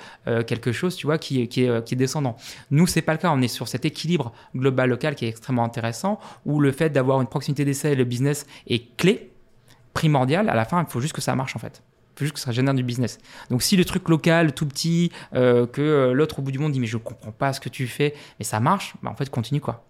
quelque chose, tu vois, qui, est, descendant. Nous, c'est pas le cas. On est sur cet équilibre global local qui est extrêmement intéressant, où le fait d'avoir une proximité d'essai et le business est clé, primordial. À la fin, il faut juste que ça marche en fait faut juste que ça génère du business. Donc si le truc local, tout petit, euh, que euh, l'autre au bout du monde dit mais je comprends pas ce que tu fais, mais ça marche, bah, en fait continue quoi.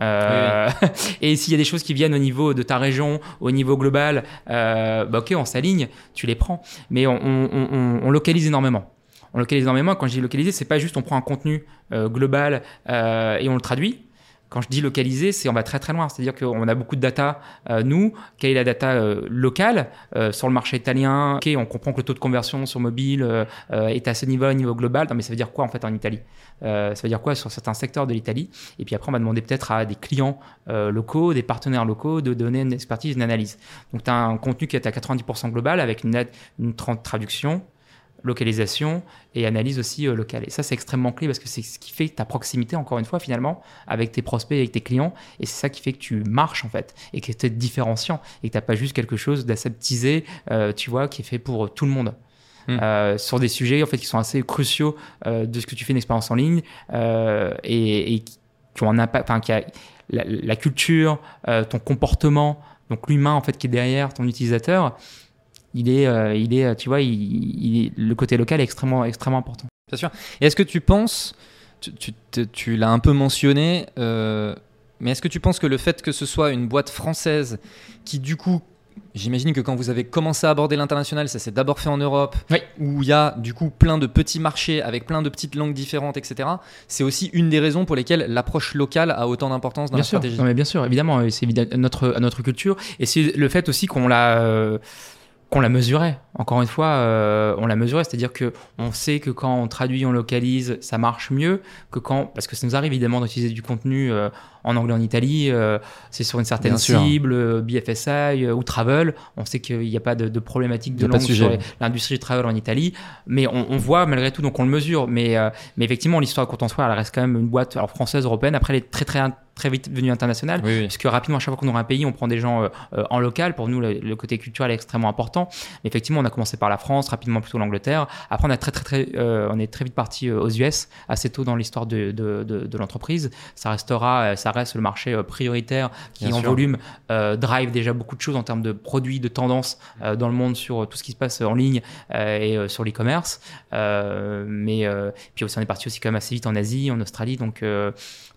Euh, et s'il y a des choses qui viennent au niveau de ta région, au niveau global, bah ok, on s'aligne, tu les prends. Mais on, on, on, localise énormément. On localise énormément. Quand je dis localiser, c'est pas juste on prend un contenu global et on le traduit. Quand je dis localisé, c'est on va très très loin. C'est-à-dire qu'on a beaucoup de data, euh, nous, quelle est la data euh, locale euh, sur le marché italien? Ok, on comprend que le taux de conversion sur mobile est à ce niveau, au niveau global. Non, mais ça veut dire quoi en fait en Italie? Ça veut dire quoi sur certains secteurs de l'Italie? Et puis après, on va demander peut-être à des clients locaux, des partenaires locaux de donner une expertise, une analyse. Donc tu as un contenu qui est à 90% global avec une, une traduction localisation et analyse aussi euh, locale. Et ça, c'est extrêmement clé parce que c'est ce qui fait ta proximité, encore une fois, finalement, avec tes prospects, avec tes clients. Et c'est ça qui fait que tu marches, en fait, et que tu es différenciant et que tu pas juste quelque chose d'aseptisé, euh, tu vois, qui est fait pour tout le monde. Hmm. Euh, sur des sujets en fait qui sont assez cruciaux de ce que tu fais une expérience en ligne et, qui ont un impact, enfin qui a la, la culture, ton comportement, donc l'humain en fait qui est derrière ton utilisateur, il est, euh, il est, tu vois, il, le côté local est extrêmement, extrêmement important. Bien sûr. Et est-ce que tu penses, tu, tu, l'as un peu mentionné, euh, mais est-ce que tu penses que le fait que ce soit une boîte française qui du coup J'imagine que quand vous avez commencé à aborder l'international, ça s'est d'abord fait en Europe, où il y a du coup plein de petits marchés avec plein de petites langues différentes, etc. C'est aussi une des raisons pour lesquelles l'approche locale a autant d'importance dans bien la stratégie. Non, mais bien sûr, évidemment, c'est notre, notre culture. Et c'est le fait aussi qu'on l'a. Euh, qu'on l'a mesuré. Encore une fois, euh, on l'a mesuré, c'est-à-dire que on sait que quand on traduit, on localise, ça marche mieux que quand, parce que ça nous arrive évidemment d'utiliser du contenu euh, en anglais en Italie, euh, c'est sur une certaine cible, BFSI ou travel. On sait qu'il n'y a pas de, problématique de langue sur l'industrie du travel en Italie, mais on, voit malgré tout, donc on le mesure. Mais, mais effectivement, l'histoire de Content Square, elle reste quand même une boîte alors, française, européenne. Après, elle est très très très vite devenu international, puisque rapidement, à chaque fois qu'on aura un pays, on prend des gens en local. Pour nous, le, le, côté culturel est extrêmement important. Mais effectivement, on a commencé par la France, rapidement plutôt l'Angleterre. Après, on, a très, très, très, euh, on est très vite parti euh, aux US, assez tôt dans l'histoire de, de, de, l'entreprise. Ça restera, euh, ça reste le marché prioritaire qui, en volume, drive déjà beaucoup de choses en termes de produits, de tendances dans le monde sur tout ce qui se passe en ligne et sur l'e-commerce. mais puis aussi, on est parti aussi quand même assez vite en Asie, en Australie. Donc,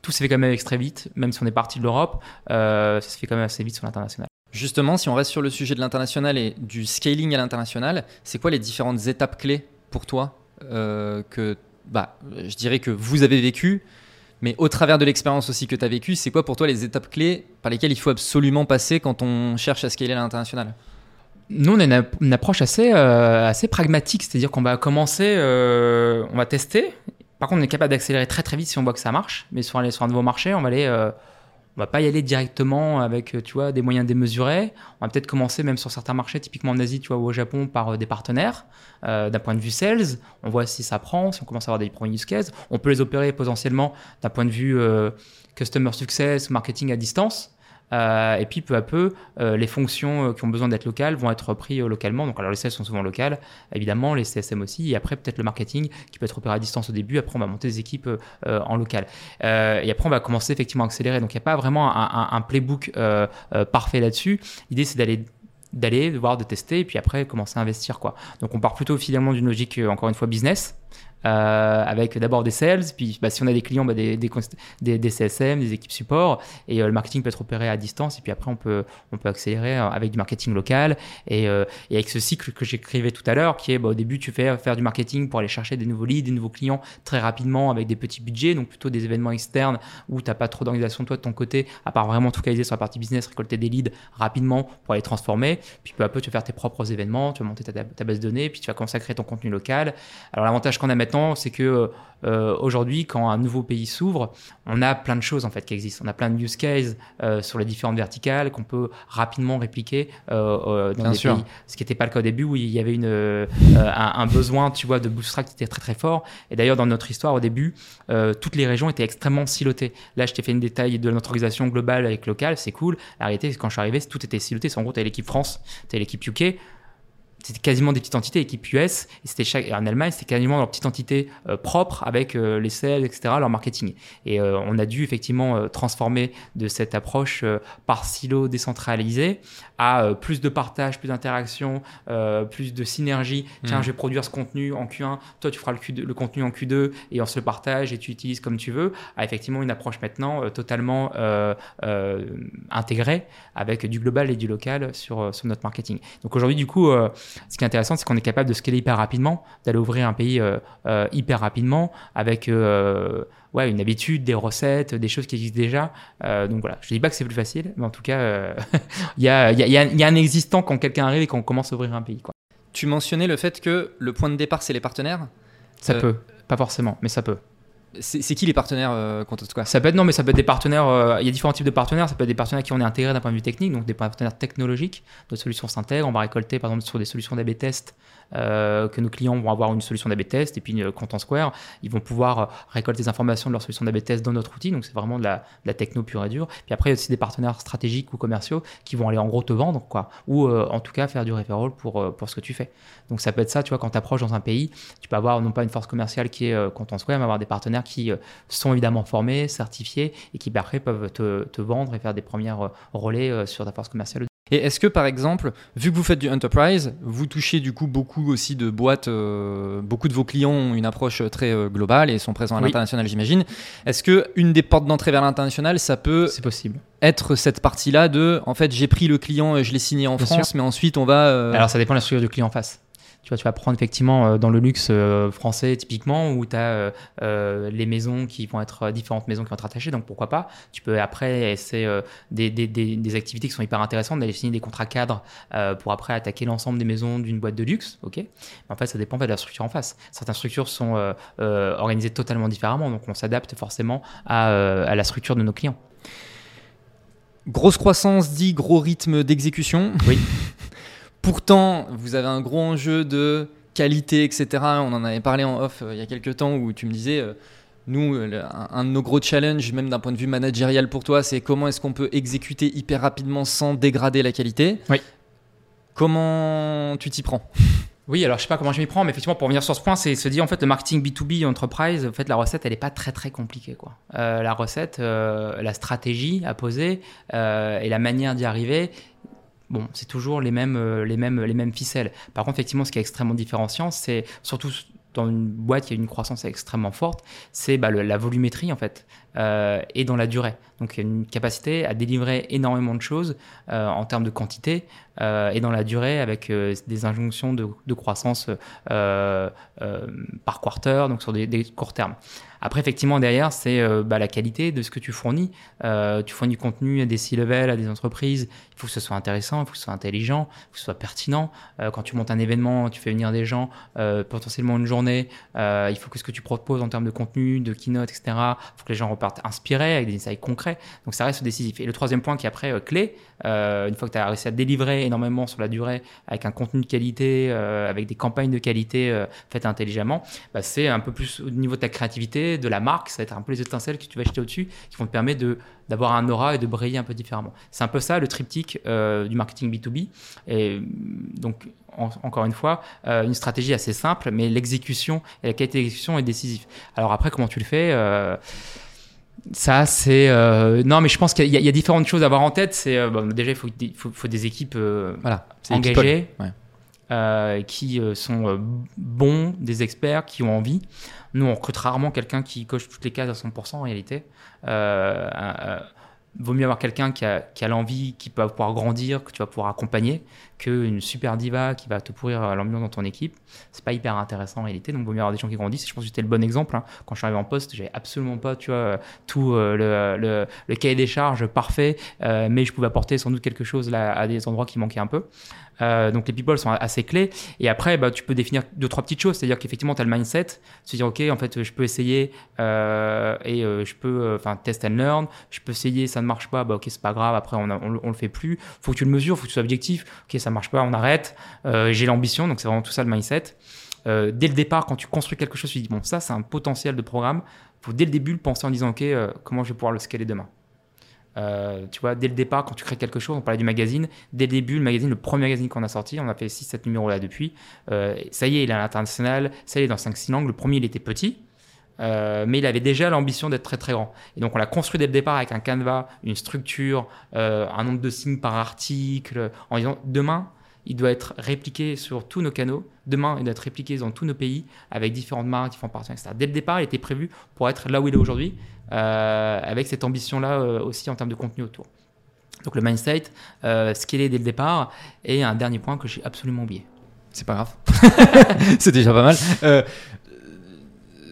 tout s'est fait quand même très vite, même si on est parti de l'Europe, ça se fait quand même assez vite sur l'international. Justement, si on reste sur le sujet de l'international et du scaling à l'international, c'est quoi les différentes étapes clés pour toi euh, que, bah, je dirais que vous avez vécu, mais au travers de l'expérience aussi que tu as vécue, c'est quoi pour toi les étapes clés par lesquelles il faut absolument passer quand on cherche à scaler à l'international? Nous, on a une, approche assez, euh, assez pragmatique, c'est-à-dire qu'on va commencer, euh, on va tester. Par contre, on est capable d'accélérer très très vite si on voit que ça marche. Mais sur, aller sur un nouveau marché, on va aller on va pas y aller directement avec euh, tu vois des moyens démesurés. On va peut-être commencer même sur certains marchés, typiquement en Asie, tu vois, ou au Japon, par euh, des partenaires. Euh, d'un point de vue sales, on voit si ça prend, si on commence à avoir des premiers use cases. On peut les opérer potentiellement d'un point de vue customer success, marketing à distance. Euh, et puis peu à peu, euh, les fonctions euh, qui ont besoin d'être locales vont être reprises localement. Donc alors les sales sont souvent locales, évidemment, les CSM aussi, et après peut-être le marketing qui peut être opéré à distance au début. Après on va monter des équipes en local. et après on va commencer effectivement à accélérer. Donc il n'y a pas vraiment un, un playbook parfait là-dessus. L'idée c'est d'aller d'aller, de voir, de tester, et puis après commencer à investir. Quoi. Donc on part plutôt finalement d'une logique, encore une fois, business. Euh, avec d'abord des sales, puis bah, si on a des clients, bah, des, des, des, CSM, des équipes support, et euh, le marketing peut être opéré à distance, et puis après on peut, on peut accélérer euh, avec du marketing local, et, avec ce cycle que j'écrivais tout à l'heure, qui est bah, au début tu fais faire du marketing pour aller chercher des nouveaux leads, des nouveaux clients très rapidement avec des petits budgets, donc plutôt des événements externes où tu n'as pas trop d'organisation toi de ton côté, à part vraiment focaliser sur la partie business, récolter des leads rapidement pour les transformer, puis peu à peu tu vas faire tes propres événements, tu vas monter ta, base de données, puis tu vas créer ton contenu local. Alors l'avantage qu'on a maintenant, c'est que euh, aujourd'hui, quand un nouveau pays s'ouvre, on a plein de choses en fait qui existent. On a plein de use cases euh, sur les différentes verticales qu'on peut rapidement répliquer euh, dans des pays. Ce qui n'était pas le cas au début où il y avait une, un, besoin, tu vois, de bootstrap qui était très très fort. Et d'ailleurs, dans notre histoire au début, toutes les régions étaient extrêmement silotées. Là, je t'ai fait une détail de notre organisation globale avec local, c'est cool. La réalité, quand je suis arrivé, tout était siloté. En gros, tu l'équipe France, tu l'équipe UK c'était quasiment des petites entités, équipe US, et c'était chaque, en Allemagne, c'était quasiment leur petite entité euh, propre avec euh, les sales, etc., leur marketing. Et euh, on a dû effectivement transformer de cette approche par silo décentralisé à plus de partage, plus d'interaction, plus de synergie. Tiens, mmh. je vais produire ce contenu en Q1, toi tu feras le, le, contenu en Q2 et on se le partage et tu utilises comme tu veux. À effectivement une approche maintenant totalement intégrée avec du global et du local sur, sur notre marketing. Donc aujourd'hui, du coup, ce qui est intéressant, c'est qu'on est capable de scaler hyper rapidement, d'aller ouvrir un pays euh, euh, hyper rapidement avec euh, ouais, une habitude, des recettes, des choses qui existent déjà. donc voilà, je ne dis pas que c'est plus facile, mais en tout cas, il y a, y, a, y, a, un existant quand quelqu'un arrive et qu'on commence à ouvrir un pays. Quoi. Tu mentionnais le fait que le point de départ, c'est les partenaires? Ça peut, pas forcément, mais ça peut. C'est qui les partenaires euh, quoi? Ça peut être non, mais ça peut être des partenaires. Euh, il y a différents types de partenaires. Ça peut être des partenaires qui on est intégrés d'un point de vue technique, donc des partenaires technologiques. Notre solution s'intègre. On va récolter par exemple sur des solutions d'AB test euh, que nos clients vont avoir une solution d'AB test et puis euh, Content Square, ils vont pouvoir euh, récolter des informations de leur solution d'AB test dans notre outil. Donc c'est vraiment de la, techno pure et dure. Puis après, il y a aussi des partenaires stratégiques ou commerciaux qui vont aller en gros te vendre, quoi, ou en tout cas faire du referral pour, pour ce que tu fais. Donc ça peut être ça, tu vois, quand tu approches dans un pays, tu peux avoir non pas une force commerciale qui est Content Square, mais avoir des partenaires qui sont évidemment formés, certifiés et qui après peuvent te, te vendre et faire des premières relais sur ta force commerciale et est-ce que par exemple, vu que vous faites du enterprise, vous touchez du coup beaucoup aussi de boîtes, euh, beaucoup de vos clients ont une approche très euh, globale et sont présents à l'international, j'imagine. Est-ce que une des portes d'entrée vers l'international, ça peut C'est possible. être cette partie-là de, en fait, j'ai pris le client et je l'ai signé en France, mais ensuite on va. Euh, Alors ça dépend de la structure du client en face. Tu vois, tu vas prendre effectivement dans le luxe français typiquement où tu as les maisons qui vont être différentes maisons qui vont être attachées. Donc pourquoi pas Tu peux après essayer des, des, des, activités qui sont hyper intéressantes, d'aller signer des contrats cadres pour après attaquer l'ensemble des maisons d'une boîte de luxe. Ok. Mais en fait, ça dépend de la structure en face. Certaines structures sont organisées totalement différemment, donc on s'adapte forcément à, à la structure de nos clients. Grosse croissance dit gros rythme d'exécution. Oui. Pourtant, vous avez un gros enjeu de qualité, etc. On en avait parlé en off euh, il y a quelques temps où tu me disais, euh, nous, un, de nos gros challenges, même d'un point de vue managérial pour toi, c'est comment est-ce qu'on peut exécuter hyper rapidement sans dégrader la qualité. Oui. Comment tu t'y prends? Oui, alors je sais pas comment je m'y prends, mais effectivement, pour revenir sur ce point, c'est se dire en fait le marketing B2B enterprise, en fait la recette elle est pas très très compliquée quoi. Euh, la recette, euh, la stratégie à poser euh, et la manière d'y arriver, bon, c'est toujours les mêmes les mêmes les mêmes ficelles. Par contre, effectivement, ce qui est extrêmement différenciant, c'est surtout dans une boîte qui a une croissance extrêmement forte, c'est bah, la volumétrie en fait euh, et dans la durée. Donc il y a une capacité à délivrer énormément de choses euh, en termes de quantité euh, et dans la durée avec euh, des injonctions de, croissance euh, euh, par quarter, donc sur des, des courts termes. Après, effectivement, derrière, c'est bah, la qualité de ce que tu fournis. tu fournis du contenu à des C-level, à des entreprises. Il faut que ce soit intéressant, il faut que ce soit intelligent, il faut que ce soit pertinent. quand tu montes un événement, tu fais venir des gens, potentiellement une journée, il faut que ce que tu proposes en termes de contenu, de keynote, etc., il faut que les gens repartent inspirés, avec des insights concrets. Donc ça reste décisif. Et le troisième point qui est après clé, une fois que tu as réussi à délivrer énormément sur la durée, avec un contenu de qualité, euh, avec des campagnes de qualité euh, faites intelligemment, bah, c'est un peu plus au niveau de ta créativité, de la marque, ça va être un peu les étincelles que tu vas jeter au-dessus, qui vont te permettre d'avoir un aura et de briller un peu différemment. C'est un peu ça le triptyque euh, du marketing B2B. Et donc, encore une fois, une stratégie assez simple, mais l'exécution et la qualité d'exécution est décisive. Alors après, comment tu le fais ça, c'est. Euh, non, mais je pense qu'il y, a différentes choses à avoir en tête. C'est euh, déjà, il faut, faut, des équipes euh, voilà, engagées, qui sont bons, des experts, qui ont envie. Nous, on recrute rarement quelqu'un qui coche toutes les cases à 100% en réalité vaut mieux avoir quelqu'un qui a, l'envie, qui peut pouvoir grandir, que tu vas pouvoir accompagner, qu'une super diva qui va te pourrir l'ambiance dans ton équipe. C'est pas hyper intéressant en réalité, donc vaut mieux avoir des gens qui grandissent. Je pense que c'était le bon exemple. Hein. Quand je suis arrivé en poste, j'avais absolument pas, tu vois, tout euh, le, cahier des charges parfait, euh, mais je pouvais apporter sans doute quelque chose là, à des endroits qui manquaient un peu. Euh, donc les people sont assez clés. Et après, bah, tu peux définir deux, trois petites choses. C'est-à-dire qu'effectivement, tu as le mindset, se dire, OK, en fait, je peux essayer euh, et euh, je peux, enfin, test and learn. Je peux essayer, ça ne marche pas, bah, OK, c'est pas grave, après, on, on, le fait plus. faut que tu le mesures, faut que tu sois objectif. OK, ça marche pas, on arrête. J'ai l'ambition, donc c'est vraiment tout ça le mindset. dès le départ, quand tu construis quelque chose, tu dis, bon, ça, c'est un potentiel de programme. faut dès le début le penser en disant, OK, comment je vais pouvoir le scaler demain euh, tu vois, dès le départ, quand tu crées quelque chose, on parlait du magazine, dès le début, le magazine, le premier magazine qu'on a sorti, on a fait 6-7 numéros là depuis, euh, ça y est, il est à l'international, ça y est, dans 5-6 langues, le premier, il était petit, euh, mais il avait déjà l'ambition d'être très très grand. Et donc on l'a construit dès le départ avec un canevas, une structure, un nombre de signes par article, en disant, demain, il doit être répliqué sur tous nos canaux. Demain, il doit être répliqué dans tous nos pays avec différentes marques, différents partenaires, etc. Dès le départ, il était prévu pour être là où il est aujourd'hui, euh, avec cette ambition-là euh, aussi en termes de contenu autour. Donc le mindset, euh, est dès le départ, et un dernier point que j'ai absolument oublié. C'est pas grave. C'est déjà pas mal. Euh,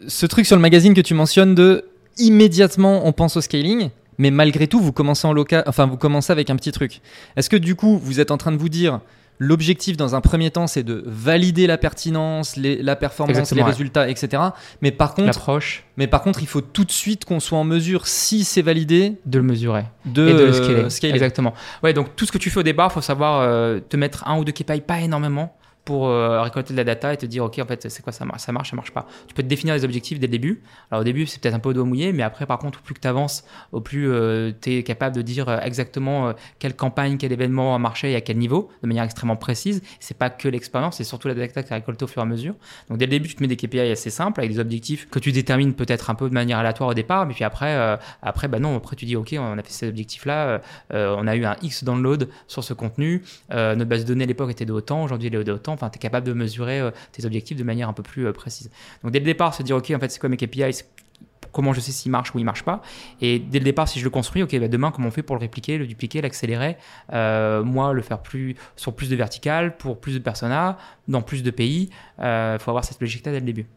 ce truc sur le magazine que tu mentionnes de immédiatement on pense au scaling, mais malgré tout vous commencez en local, enfin vous commencez avec un petit truc. Est-ce que du coup vous êtes en train de vous dire L'objectif, dans un premier temps, c'est de valider la pertinence, la performance, les résultats, etc. Mais par contre, mais par contre, il faut tout de suite qu'on soit en mesure, si c'est validé, de le mesurer, de, et de le scaler. Exactement. Ouais, donc tout ce que tu fais au départ, faut savoir euh, te mettre un ou deux KPI, pas énormément, pour euh, récolter de la data et te dire, OK, en fait, c'est quoi ça marche, ça marche, pas. Tu peux te définir des objectifs dès le début. Alors, au début, c'est peut-être un peu au doigt mouillé, mais après, par contre, plus que tu avances, au plus euh, tu es capable de dire euh, exactement quelle campagne, quel événement a marché et à quel niveau, de manière extrêmement précise. C'est pas que l'expérience, c'est surtout la data que tu as récoltée au fur et à mesure. Donc, dès le début, tu te mets des KPI assez simples, avec des objectifs que tu détermines peut-être un peu de manière aléatoire au départ, mais puis après, après, bah non, après, tu dis, OK, on a fait ces objectifs-là, on a eu un X download sur ce contenu, notre base de données à l'époque était de autant, aujourd'hui, elle est de autant, enfin, tu es capable de mesurer euh, tes objectifs de manière un peu plus euh, précise. Donc dès le départ, se dire, OK, en fait, c'est quoi mes KPIs comment je sais s'il marche ou il marche pas? Et dès le départ, si je le construis, ok, bah demain, comment on fait pour le répliquer, le dupliquer, l'accélérer? Euh, Moi, le faire plus sur plus de verticales, pour plus de personas, dans plus de pays. Il euh, faut avoir cette logique-là dès le début.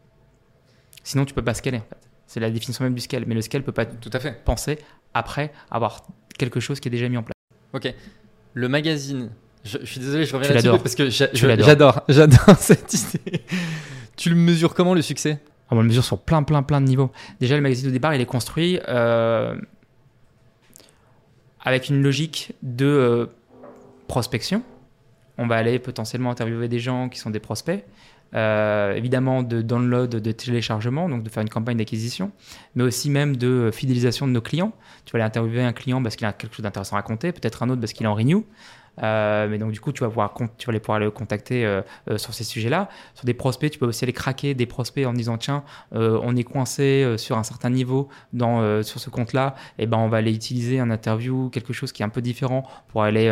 Sinon, tu peux pas scaler en fait. C'est la définition même du scale. Mais le scale peut pas tout à fait penser après avoir quelque chose qui est déjà mis en place. Ok. Le magazine. Je, suis désolé, je reviens là-dessus parce que j'adore, j'adore cette idée. Tu le mesures comment le succès? On le mesure sur plein, plein, plein de niveaux. Déjà, le magazine de départ, il est construit euh, avec une logique de euh, prospection. On va aller potentiellement interviewer des gens qui sont des prospects. Euh, évidemment de download, de téléchargement, donc de faire une campagne d'acquisition, mais aussi même de fidélisation de nos clients. Tu vas aller interviewer un client parce qu'il a quelque chose d'intéressant à raconter, peut-être un autre parce qu'il est en renew. Euh, mais donc du coup, tu vas, pouvoir, tu aller pouvoir le contacter euh, euh, sur ces sujets-là. Sur des prospects, tu peux aussi aller craquer des prospects en disant tiens, on est coincé sur un certain niveau dans, sur ce compte-là, et ben on va aller utiliser un interview, quelque chose qui est un peu différent pour aller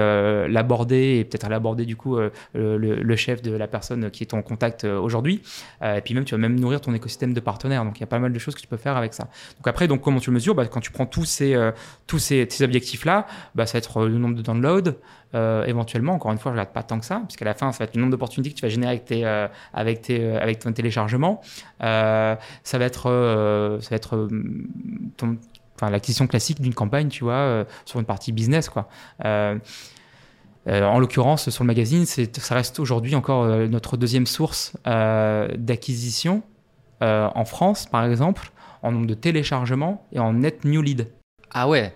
l'aborder et peut-être aller aborder du coup le, chef de la personne qui est en contact aujourd'hui. et puis même, tu vas même nourrir ton écosystème de partenaires. Donc il y a pas mal de choses que tu peux faire avec ça. Donc après, donc comment tu le mesures? Bah, Quand tu prends tous ces, tous ces, ces objectifs-là, bah, ça va être le nombre de downloads. Euh, éventuellement, encore une fois, je regarde pas tant que ça, puisqu'à la fin, ça va être le nombre d'opportunités que tu vas générer avec, tes, euh, avec, tes, euh, avec ton téléchargement. ça va être, ça va être ton, l'acquisition classique d'une campagne, tu vois, sur une partie business, quoi. en l'occurrence, sur le magazine, ça reste aujourd'hui encore notre deuxième source d'acquisition en France, par exemple, en nombre de téléchargements et en net new lead. Ah ouais,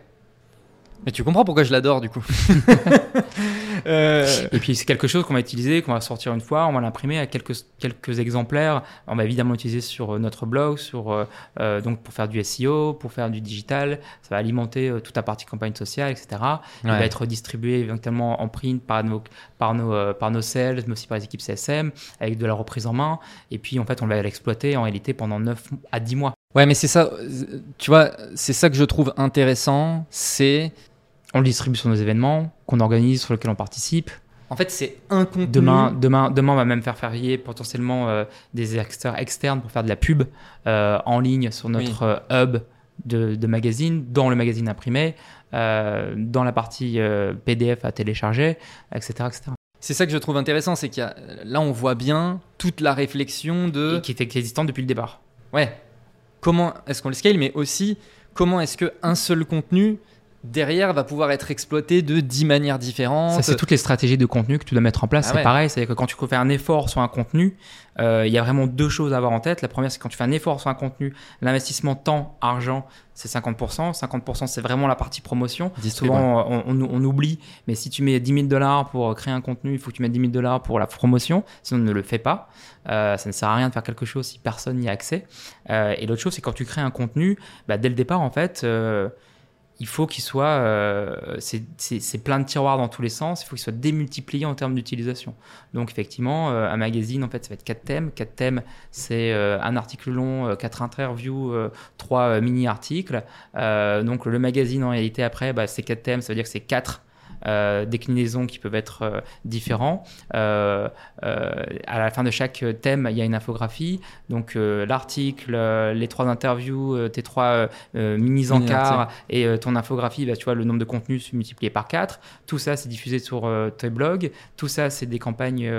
mais tu comprends pourquoi je l'adore du coup. Euh, et puis c'est quelque chose qu'on va utiliser, qu'on va sortir une fois, on va l'imprimer à quelques, quelques exemplaires. On va évidemment l'utiliser sur euh, notre blog, sur, euh, donc pour faire du SEO, pour faire du digital. Ça va alimenter toute la partie campagne sociale, etc. Il va être distribué éventuellement en print par nos, par nos, par nos sales, mais aussi par les équipes CSM, avec de la reprise en main. Et puis en fait, on va l'exploiter en réalité pendant 9 à 10 mois. Ouais, mais c'est ça, tu vois, c'est ça que je trouve intéressant, c'est on le distribue sur nos événements, qu'on organise, sur lesquels on participe. En fait, c'est un contenu. Demain, demain, demain, on va même faire férier potentiellement euh, des acteurs externes pour faire de la pub euh, en ligne sur notre euh, hub de, de, magazine, dans le magazine imprimé, dans la partie PDF à télécharger, etc. etc. C'est ça que je trouve intéressant, c'est qu'il là, on voit bien toute la réflexion de. Et qui était existante depuis le départ. Ouais. Comment est-ce qu'on le scale, mais aussi comment est-ce qu'un seul contenu derrière va pouvoir être exploité de 10 manières différentes. Ça, c'est toutes les stratégies de contenu que tu dois mettre en place. Ah c'est pareil, c'est que quand tu fais un effort sur un contenu, euh, il y a vraiment deux choses à avoir en tête. La première, c'est quand tu fais un effort sur un contenu, l'investissement temps, argent, c'est 50%. 50%, c'est vraiment la partie promotion. Souvent, on, oublie, mais si tu mets 10 000 dollars pour créer un contenu, il faut que tu mettes 10 000 dollars pour la promotion, sinon ne le fais pas. Euh, ça ne sert à rien de faire quelque chose si personne n'y a accès. Euh, et l'autre chose, c'est quand tu crées un contenu, bah, dès le départ, en fait, il faut qu'il soit, euh, c'est plein de tiroirs dans tous les sens, il faut qu'il soit démultiplié en termes d'utilisation. Donc effectivement, euh, un magazine, en fait, ça va être quatre thèmes. Quatre thèmes, c'est euh, un article long, quatre interviews, trois mini-articles. donc le magazine, en réalité, après, bah, c'est quatre thèmes, ça veut dire que c'est quatre euh, déclinaisons qui peuvent être euh, différents. Euh, à la fin de chaque thème, il y a une infographie. Donc l'article, les trois interviews, tes trois mini-encarts et ton infographie, bah, tu vois, le nombre de contenus multiplié par 4. Tout ça, c'est diffusé sur tes blogs. Tout ça, c'est des campagnes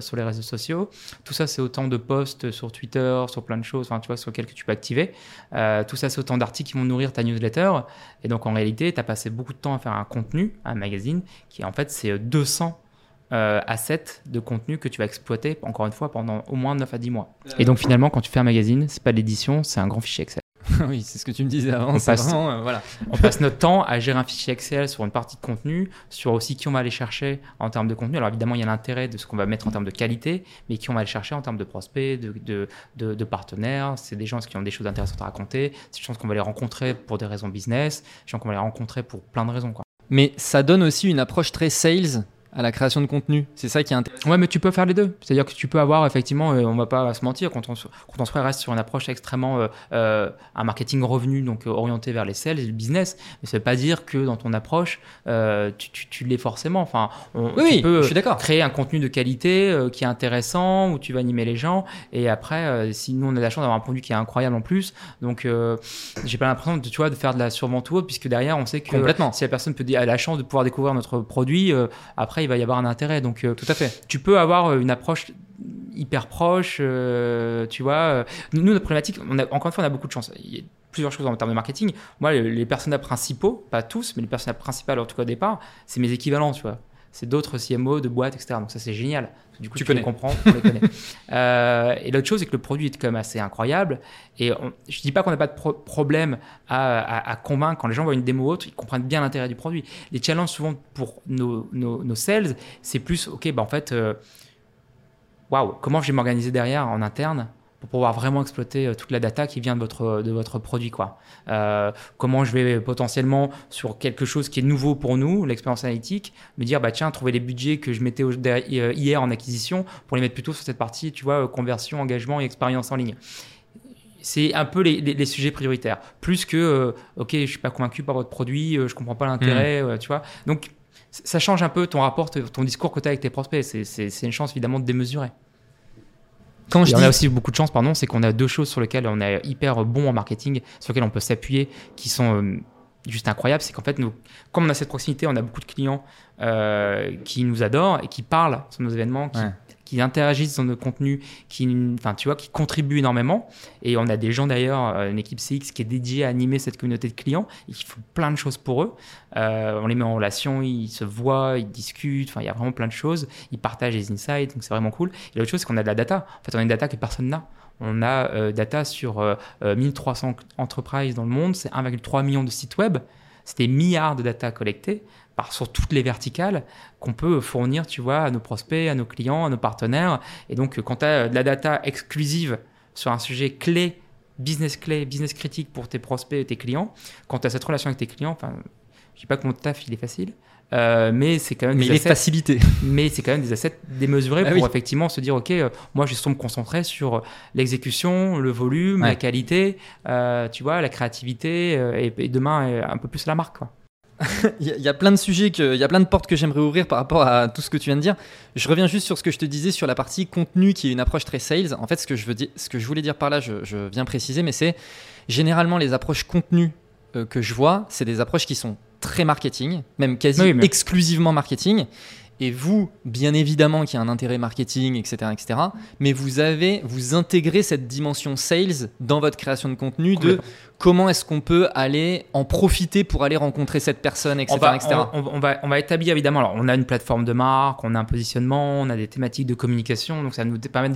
sur les réseaux sociaux. Tout ça, c'est autant de posts sur Twitter, sur plein de choses, enfin, tu vois, sur lesquels tu peux activer. tout ça, c'est autant d'articles qui vont nourrir ta newsletter. Et donc, en réalité, tu as passé beaucoup de temps à faire un contenu, un magazine, qui en fait, c'est 200 euh, assets de contenu que tu vas exploiter, encore une fois, pendant au moins 9 à 10 mois. Et donc, finalement, quand tu fais un magazine, c'est pas l'édition, c'est un grand fichier Excel. oui, c'est ce que tu me disais avant. On passe, euh, voilà. on passe notre temps à gérer un fichier Excel sur une partie de contenu, sur aussi qui on va aller chercher en termes de contenu. Alors évidemment, il y a l'intérêt de ce qu'on va mettre en termes de qualité, mais qui on va aller chercher en termes de prospects, de, de, de, partenaires. C'est des gens qui ont des choses intéressantes à raconter. C'est des gens qu'on va les rencontrer pour des raisons business, des gens qu'on va les rencontrer pour plein de raisons. Quoi. Mais ça donne aussi une approche très sales à la création de contenu. C'est ça qui est intéressant. Ouais, mais tu peux faire les deux. C'est-à-dire que tu peux avoir effectivement, euh, on va pas se mentir, quand on, quand on reste sur une approche extrêmement euh, euh, un marketing revenu, donc orienté vers les sales et le business. Mais ça veut pas dire que dans ton approche, tu, tu, tu l'es forcément. Enfin, on, oui, tu peux je suis créer un contenu de qualité qui est intéressant, où tu vas animer les gens. Et après, si nous on a la chance d'avoir un produit qui est incroyable en plus, donc j'ai pas l'impression de, tu vois, de faire de la survente ou autre, puisque derrière on sait que si la personne peut a la chance de pouvoir découvrir notre produit, après il va y avoir un intérêt. Donc, euh, tout à fait. Tu peux avoir euh, une approche hyper proche, euh, tu vois. Nous, notre problématique, on a, encore une fois, on a beaucoup de chance. Il y a plusieurs choses en termes de marketing. Moi, les, les personnages principaux, pas tous, mais les personnages principaux, en tout cas au départ, c'est mes équivalents, tu vois c'est d'autres CMO de boîtes, etc. Donc ça, c'est génial. Du coup, tu, les comprends, tu les connais. Euh, et l'autre chose, c'est que le produit est quand même assez incroyable. Et je dis pas qu'on n'a pas de problème à, convaincre. Quand les gens voient une démo ou autre, ils comprennent bien l'intérêt du produit. Les challenges, souvent, pour nos, nos, sales, c'est plus, OK, bah en fait, euh, waouh, comment je vais m'organiser derrière en interne pour pouvoir vraiment exploiter euh, toute la data qui vient de votre, de votre produit. Quoi. Euh, comment je vais potentiellement, sur quelque chose qui est nouveau pour nous, l'expérience analytique, me dire, bah, tiens, trouver les budgets que je mettais euh, hier en acquisition pour les mettre plutôt sur cette partie, tu vois, conversion, engagement et expérience en ligne. C'est un peu les, les, sujets prioritaires. Plus que, OK, je suis pas convaincu par votre produit, je comprends pas l'intérêt, mmh. tu vois. Donc, ça change un peu ton rapport, ton discours que tu as avec tes prospects. C'est une chance évidemment de démesurer. Quand je on a aussi beaucoup de chance, pardon, c'est qu'on a deux choses sur lesquelles on est hyper bon en marketing, sur lesquelles on peut s'appuyer, qui sont euh, juste incroyables. C'est qu'en fait, nous, comme on a cette proximité, on a beaucoup de clients euh, qui nous adorent et qui parlent sur nos événements, qui, qui interagissent dans nos contenus, qui, enfin, tu vois, qui contribuent énormément. Et on a des gens d'ailleurs, euh, une équipe CX qui est dédiée à animer cette communauté de clients et qui font plein de choses pour eux. Euh, on les met en relation, ils se voient, ils discutent. Enfin, il y a vraiment plein de choses. Ils partagent les insights, donc c'est vraiment cool. Et l'autre chose, c'est qu'on a de la data. En fait, on a une data que personne n'a. On a euh, data sur 1300 entreprises dans le monde, c'est 1,3 million de sites web. C'est des milliards de data sur toutes les verticales qu'on peut fournir, tu vois, à nos prospects, à nos clients, à nos partenaires. Et donc, quand tu as de la data exclusive sur un sujet clé, business clé, business critique pour tes prospects et tes clients, quand tu as cette relation avec tes clients, enfin, je dis pas que mon taf, il est facile, euh, mais c'est quand même mais des assets, facilité. Mais c'est quand même des assets démesurés ah pour effectivement se dire ok, euh, moi je suis me concentrer sur l'exécution, le volume, la qualité, euh, tu vois, la créativité et, et, demain un peu plus la marque. Quoi. il y, a plein de sujets, il y a plein de portes que j'aimerais ouvrir par rapport à tout ce que tu viens de dire. Je reviens juste sur ce que je te disais sur la partie contenu qui est une approche très sales. En fait, ce que je, veux dire, ce que je voulais dire par là, je, viens préciser, mais c'est généralement les approches contenu euh, que je vois, c'est des approches qui sont très marketing, même quasi exclusivement marketing. Et vous, bien évidemment qu'il y a un intérêt marketing, etc., etc., mais vous avez, vous intégrez cette dimension sales dans votre création de contenu de comment est-ce qu'on peut aller en profiter pour aller rencontrer cette personne, etc. On va, etc. On, va, on va établir évidemment, alors on a une plateforme de marque, on a un positionnement, on a des thématiques de communication, donc ça nous permet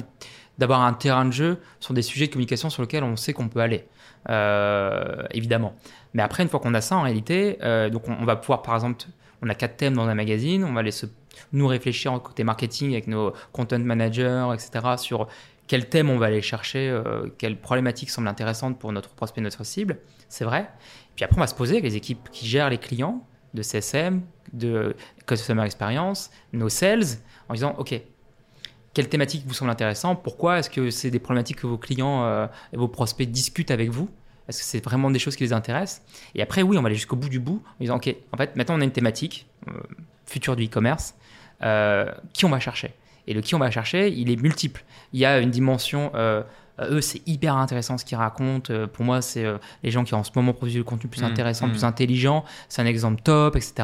d'avoir un terrain de jeu sur des sujets de communication sur lesquels on sait qu'on peut aller, euh, évidemment. Mais après, une fois qu'on a ça, en réalité, euh, donc on, va pouvoir, par exemple, on a quatre thèmes dans un magazine, on va aller se nous réfléchir côté marketing avec nos content managers, etc., sur quel thème on va aller chercher, euh, quelles problématiques semblent intéressantes pour notre prospect, notre cible, c'est vrai. Puis après, on va se poser avec les équipes qui gèrent les clients de CSM, de Customer Experience, nos sales, en disant, OK, quelles thématiques vous semblent intéressantes Pourquoi est-ce que c'est des problématiques que vos clients euh, et vos prospects discutent avec vous? Est-ce que c'est vraiment des choses qui les intéressent Et après, oui, on va aller jusqu'au bout du bout en disant, OK, en fait, maintenant on a une thématique, euh, futur du e-commerce, euh, qui on va chercher. Et le qui on va chercher, il est multiple. Il y a une dimension, euh, eux, c'est hyper intéressant ce qu'ils racontent. Euh, pour moi, c'est les gens qui en ce moment produisent du contenu plus mmh, intéressant, mmh. plus intelligent. C'est un exemple top, etc.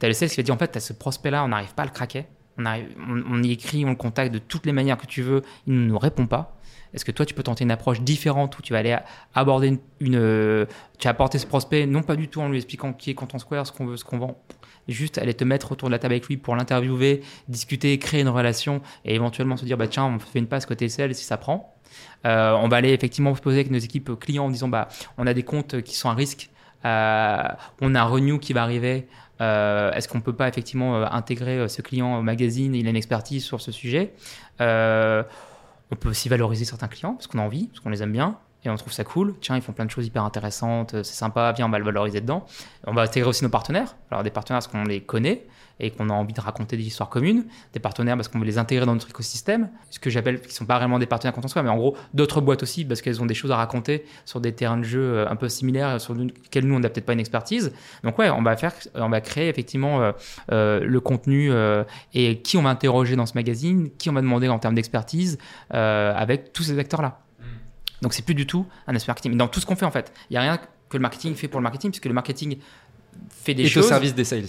Tu as le sales qui va dire en fait, tu as ce prospect-là, on n'arrive pas à le craquer. On, arrive, on, y écrit, on le contacte de toutes les manières que tu veux, il ne nous répond pas. Est-ce que toi, tu peux tenter une approche différente où tu vas aller aborder une, tu vas apporter ce prospect, non pas du tout en lui expliquant qui est Content Square, ce qu'on veut, ce qu'on vend, juste aller te mettre autour de la table avec lui pour l'interviewer, discuter, créer une relation et éventuellement se dire bah tiens on fait une passe côté sel si ça prend. Euh, on va aller effectivement se poser avec nos équipes clients en disant bah on a des comptes qui sont à risque, euh, on a un renew qui va arriver. Euh, est-ce qu'on peut pas effectivement intégrer ce client au magazine Il a une expertise sur ce sujet. On peut aussi valoriser certains clients parce qu'on a envie, parce qu'on les aime bien. et on trouve ça cool. Tiens, ils font plein de choses hyper intéressantes, c'est sympa, viens, on va le valoriser dedans. On va intégrer aussi nos partenaires. Alors, des partenaires parce qu'on les connaît? Et qu'on a envie de raconter des histoires communes. Des partenaires parce qu'on veut les intégrer dans notre écosystème. Ce que j'appelle, qui sont pas vraiment des partenaires quand on soit, mais en gros, d'autres boîtes aussi parce qu'elles ont des choses à raconter sur des terrains de jeu euh, un peu similaires sur lesquels nous, on n'a peut-être pas une expertise. Donc, ouais, on va, faire, on va créer effectivement euh, euh, le contenu et qui on va interroger dans ce magazine, qui on va demander en termes d'expertise avec tous ces acteurs-là. Donc c'est plus du tout un aspect marketing. Dans tout ce qu'on fait en fait, il n'y a rien que le marketing fait pour le marketing, puisque le marketing fait des choses. au service des sales.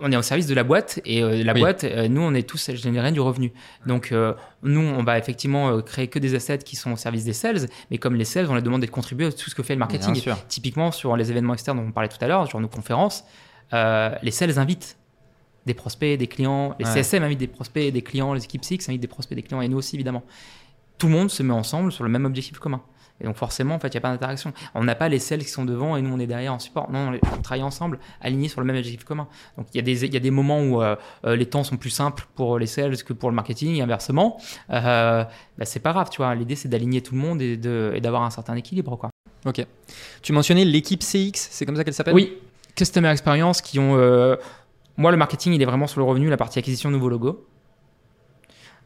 On est au service de la boîte et euh, la boîte, euh, nous, on est tous générer du revenu. Donc, euh, nous, on va effectivement créer que des assets qui sont au service des sales, mais comme les sales, on les demande de contribuer à tout ce que fait le marketing. Typiquement, sur les événements externes dont on parlait tout à l'heure, sur nos conférences, les sales invitent des prospects, des clients, les CSM invitent des prospects, des clients, les équipes Six invitent des prospects, des clients, et nous aussi, évidemment. Tout le monde se met ensemble sur le même objectif commun. Et donc forcément, en fait, il n'y a pas d'interaction. On n'a pas les sales qui sont devant et nous, on est derrière en support. Non, on travaille ensemble, alignés sur le même objectif commun. Donc il y, a des, il y a des moments où euh, euh, les temps sont plus simples pour les sales que pour le marketing et inversement. Euh, bah, c'est pas grave, tu vois. L'idée, c'est d'aligner tout le monde et, de, et d'avoir un certain équilibre, quoi. Ok. Tu mentionnais l'équipe CX, c'est comme ça qu'elle s'appelle? Oui, Customer Experience qui ont... moi, le marketing, il est vraiment sur le revenu, la partie acquisition de nouveaux logos.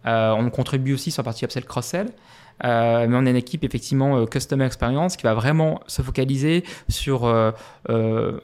Euh, on contribue aussi sur la partie upsell cross-sell. Euh, mais on est une équipe effectivement euh, customer experience qui va vraiment se focaliser sur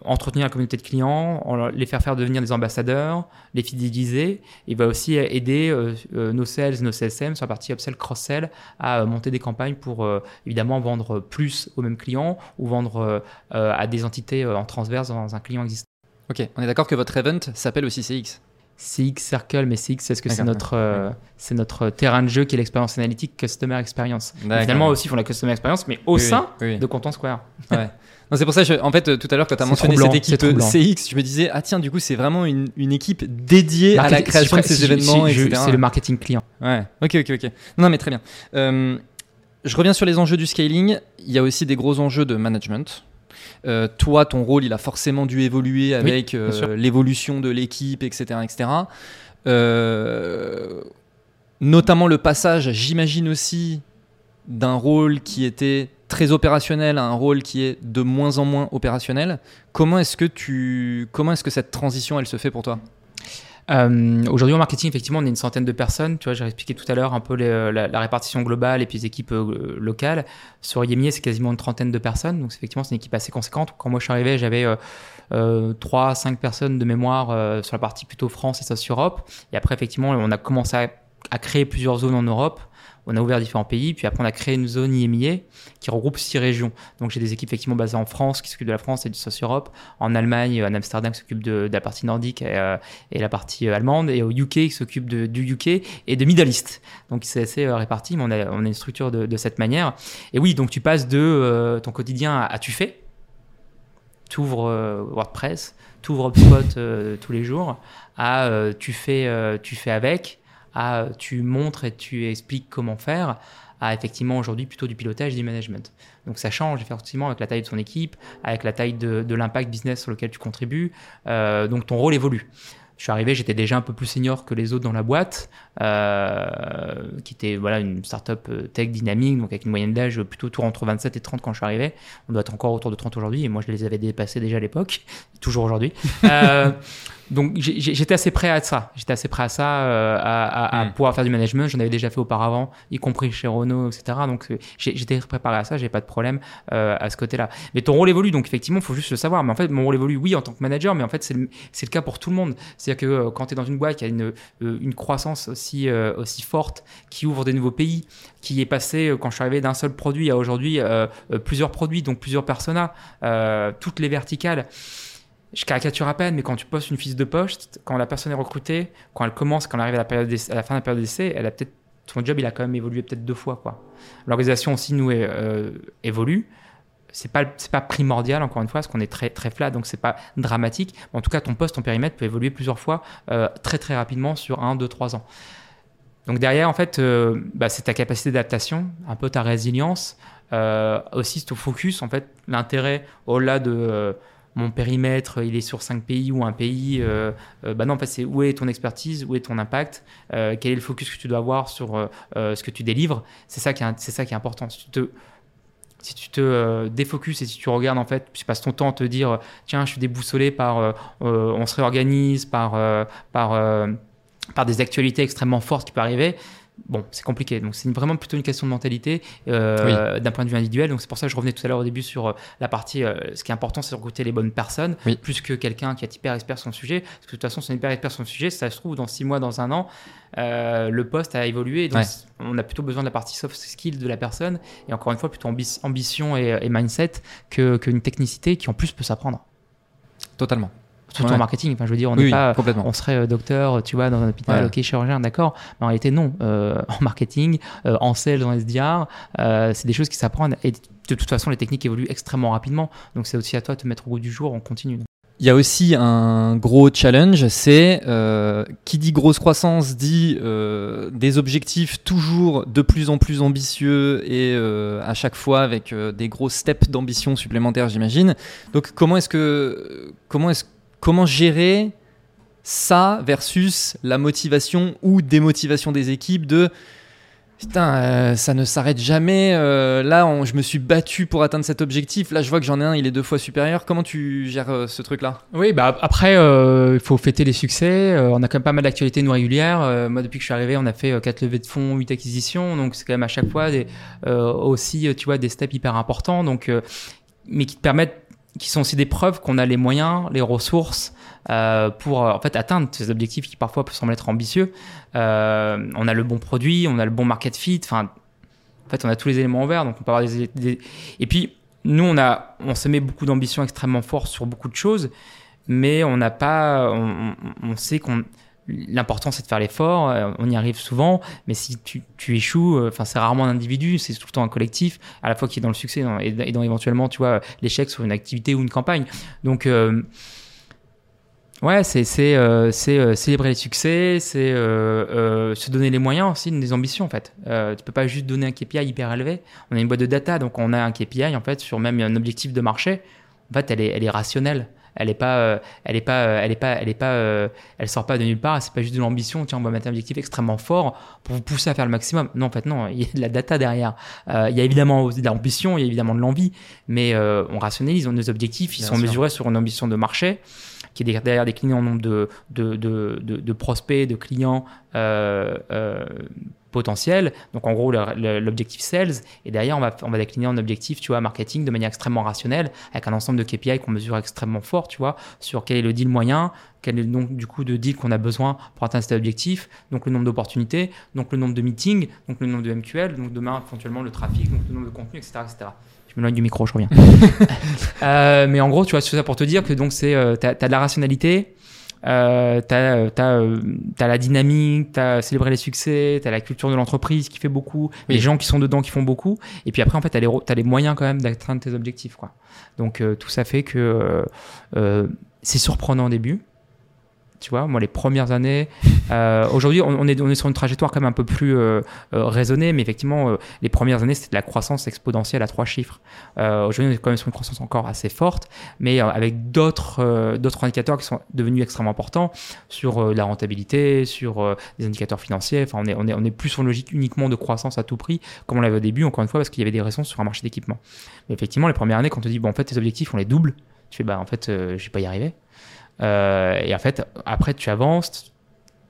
entretenir la communauté de clients, les faire faire devenir des ambassadeurs, les fidéliser. Il va aussi aider nos sales, nos CSM sur la partie upsell cross-sell à monter des campagnes pour évidemment vendre plus aux mêmes clients ou vendre à des entités en transverse dans un client existant. Ok, on est d'accord que votre event s'appelle aussi CX CX Circle, mais CX, c'est ce que c'est notre, euh, c'est notre terrain de jeu qui est l'expérience analytique, Customer Experience. Finalement, aussi, font la Customer Experience, mais au sein de Content Square. Ouais. c'est pour ça, que en fait, tout à l'heure, quand tu as mentionné cette équipe CX, je me disais, ah tiens, du coup, c'est vraiment une, une, équipe dédiée à la création de ces événements, C'est le marketing client. Ouais, ok, ok, ok. Non, mais très bien. Euh, je reviens sur les enjeux du scaling. Il y a aussi des gros enjeux de management. Euh, toi, ton rôle, il a forcément dû évoluer avec euh, l'évolution de l'équipe, etc. etc. Euh, notamment le passage, j'imagine aussi, d'un rôle qui était très opérationnel à un rôle qui est de moins en moins opérationnel. Comment est-ce que tu, comment est-ce que cette transition, elle se fait pour toi? Euh, aujourd'hui, en marketing, effectivement, on est une centaine de personnes. Tu vois, j'ai expliqué tout à l'heure un peu la, répartition globale et puis les équipes euh, locales. Sur Yemier, c'est quasiment une trentaine de personnes. Donc, effectivement, c'est une équipe assez conséquente. Quand moi je suis arrivé, j'avais euh, 3 euh, 5 personnes de mémoire sur la partie plutôt France et ça sur Europe. Et après, effectivement, on a commencé à créer plusieurs zones en Europe on a ouvert différents pays, puis après on a créé une zone IMIA qui regroupe six régions. Donc j'ai des équipes effectivement basées en France qui s'occupent de la France et du South Europe, en Allemagne, en Amsterdam qui s'occupe de, la partie nordique et, euh, la partie euh, allemande, et au UK qui s'occupe du UK et de Middle East. Donc c'est assez euh, réparti, mais on a, on a une structure de, cette manière. Et oui, donc tu passes de ton quotidien à, tu fais, tu ouvres WordPress, tu ouvres HubSpot tous les jours, à tu fais, tu fais avec à tu montres et tu expliques comment faire, à effectivement aujourd'hui plutôt du pilotage et du management. Donc ça change effectivement avec la taille de son équipe, avec la taille de, l'impact business sur lequel tu contribues. Euh, donc ton rôle évolue. Je suis arrivé, j'étais déjà un peu plus senior que les autres dans la boîte, euh, qui était voilà une startup euh, tech dynamique, donc avec une moyenne d'âge plutôt autour entre 27 et 30 quand je suis arrivé. On doit être encore autour de 30 aujourd'hui, et moi je les avais dépassés déjà à l'époque, toujours aujourd'hui. donc j'étais assez prêt à ça. J'étais assez prêt à ça, euh, à, hmm. pouvoir faire du management. J'en avais déjà fait auparavant, y compris chez Renault, etc. Donc euh, j'étais préparé à ça. J'ai pas de problème euh, à ce côté-là. Mais ton rôle évolue, donc effectivement, il faut juste le savoir. Mais en fait, mon rôle évolue, oui, en tant que manager, mais en fait, c'est le, le, cas pour tout le monde. C'est-à-dire que quand tu es dans une boîte qui a une, une croissance aussi, aussi forte, qui ouvre des nouveaux pays, qui est passé quand je suis arrivé d'un seul produit à aujourd'hui plusieurs produits, donc plusieurs personas, toutes les verticales je caricature à peine, mais quand tu postes une fiche de poste, quand la personne est recrutée, quand elle commence, quand elle arrive à la, période à la fin de la période d'essai, elle a peut-être son job, il a quand même évolué peut-être deux fois. L'organisation aussi nous euh, évolue. C'est pas c'est pas primordial encore une fois, parce qu'on est très très flat, donc c'est pas dramatique. en tout cas, ton poste, ton périmètre peut évoluer plusieurs fois euh, très très rapidement sur un, deux, trois ans. Donc derrière, en fait, euh, bah, c'est ta capacité d'adaptation, un peu ta résilience, aussi ton focus. En fait, l'intérêt au-delà de mon périmètre, il est sur cinq pays ou un pays. Euh, euh, bah non, en c'est où est ton expertise, où est ton impact, euh, quel est le focus que tu dois avoir sur ce que tu délivres. C'est ça qui est, ça qui est important. Si tu te défocuses et si tu regardes, en fait, tu passes ton temps à te dire, tiens, je suis déboussolé par, on se réorganise, par, par, par des actualités extrêmement fortes qui peuvent arriver bon, c'est compliqué. Donc, c'est vraiment plutôt une question de mentalité euh, d'un point de vue individuel. Donc, c'est pour ça que je revenais tout à l'heure au début sur euh, la partie. Euh, ce qui est important, c'est de recruter les bonnes personnes, plus que quelqu'un qui est hyper expert sur son sujet. Parce que de toute façon, c'est hyper expert sur son sujet. Ça se trouve, dans six mois, dans un an, le poste a évolué. Donc, on a plutôt besoin de la partie soft skills de la personne. Et encore une fois, plutôt ambition et, mindset qu'une technicité qui, en plus, peut s'apprendre. Totalement. Surtout en marketing. Enfin, je veux dire, on n'est pas, on serait euh, docteur, tu vois, dans un hôpital, ok, chirurgien, d'accord. Mais en réalité, non. Euh, en marketing, euh, en sales, en SDR, c'est des choses qui s'apprennent. Et de toute façon, les techniques évoluent extrêmement rapidement. Donc, c'est aussi à toi de te mettre au goût du jour. On continue. Il y a aussi un gros challenge, c'est qui dit grosse croissance dit des objectifs toujours de plus en plus ambitieux et à chaque fois avec des gros steps d'ambition supplémentaires, j'imagine. Donc comment est-ce que comment est-ce comment gérer ça versus la motivation ou démotivation des équipes de putain euh, ça ne s'arrête jamais euh, là je me suis battu pour atteindre cet objectif là je vois que j'en ai un il est deux fois supérieur. Comment tu gères euh, ce truc là oui bah après il faut fêter les succès on a quand même pas mal d'actualités nous régulières. Moi depuis que je suis arrivé on a fait quatre levées de fonds 8 acquisitions donc c'est quand même à chaque fois aussi tu vois des steps hyper importants donc mais qui te permettent qui sont aussi des preuves qu'on a les moyens, les ressources euh, pour en fait atteindre ces objectifs qui parfois peuvent sembler être ambitieux. Euh, on a le bon produit, on a le bon market fit. Enfin, en fait, on a tous les éléments ouverts, donc on peut avoir des, et puis nous on a on se met beaucoup d'ambition extrêmement forte sur beaucoup de choses, mais on n'a pas on sait qu'on L'important, c'est de faire l'effort. Euh, on y arrive souvent, mais si tu, échoues, euh, enfin, c'est rarement un individu, c'est tout le temps un collectif, à la fois qui est dans le succès et dans, éventuellement, tu vois, l'échec sur une activité ou une campagne. Donc, euh, ouais, c'est célébrer les succès, c'est se donner les moyens aussi, des ambitions en fait. tu peux pas juste donner un KPI hyper élevé. On a une boîte de data, donc on a un KPI en fait sur même un objectif de marché. En fait, elle est, elle est rationnelle elle est pas euh, elle est pas euh, elle est pas elle est pas euh, elle sort pas de nulle part c'est pas juste de l'ambition tiens on va mettre un objectif extrêmement fort pour vous pousser à faire le maximum. Non en fait non il y a de la data derrière. Il y a évidemment de l'ambition il y a évidemment de l'envie mais on rationalise nos objectifs ils sont mesurés sur une ambition de marché qui est derrière des clients en nombre de, de, de, de, prospects, de clients potentiel. Donc en gros, l'objectif sales. Et derrière, on va, on va décliner en objectif, tu vois, marketing de manière extrêmement rationnelle, avec un ensemble de KPI qu'on mesure extrêmement fort, tu vois, sur quel est le deal moyen, quel est le nombre du coup de deals qu'on a besoin pour atteindre cet objectif, donc le nombre d'opportunités, donc le nombre de meetings, donc le nombre de MQL, donc demain éventuellement le trafic, donc le nombre de contenus, etc. etc. Je m'éloigne du micro, je reviens. euh, mais en gros, tu vois, c'est ça pour te dire que donc c'est, euh, tu as, de la rationalité, euh, t'as euh, euh, as, la dynamique, t'as célébré les succès, t'as la culture de l'entreprise qui fait beaucoup, les gens qui sont dedans qui font beaucoup, et puis après en fait t'as les, as les moyens quand même d'atteindre tes objectifs quoi. Donc euh, tout ça fait que c'est surprenant au début, tu vois, moi, les premières années. Euh, Aujourd'hui, on, est, on est sur une trajectoire quand même un peu plus euh, euh raisonnée, mais effectivement, les premières années, c'était de la croissance exponentielle à trois chiffres. Aujourd'hui, on est quand même sur une croissance encore assez forte, mais avec d'autres d'autres indicateurs qui sont devenus extrêmement importants sur la rentabilité, sur des indicateurs financiers. Enfin, on est, on, est, on est plus sur une logique uniquement de croissance à tout prix, comme on l'avait au début, encore une fois, parce qu'il y avait des raisons sur un marché d'équipement. Mais effectivement, les premières années, quand on te dit, bon, en fait, tes objectifs, on les double, tu fais, bah, en fait, je vais pas y arriver. Euh, et en fait, après, tu avances,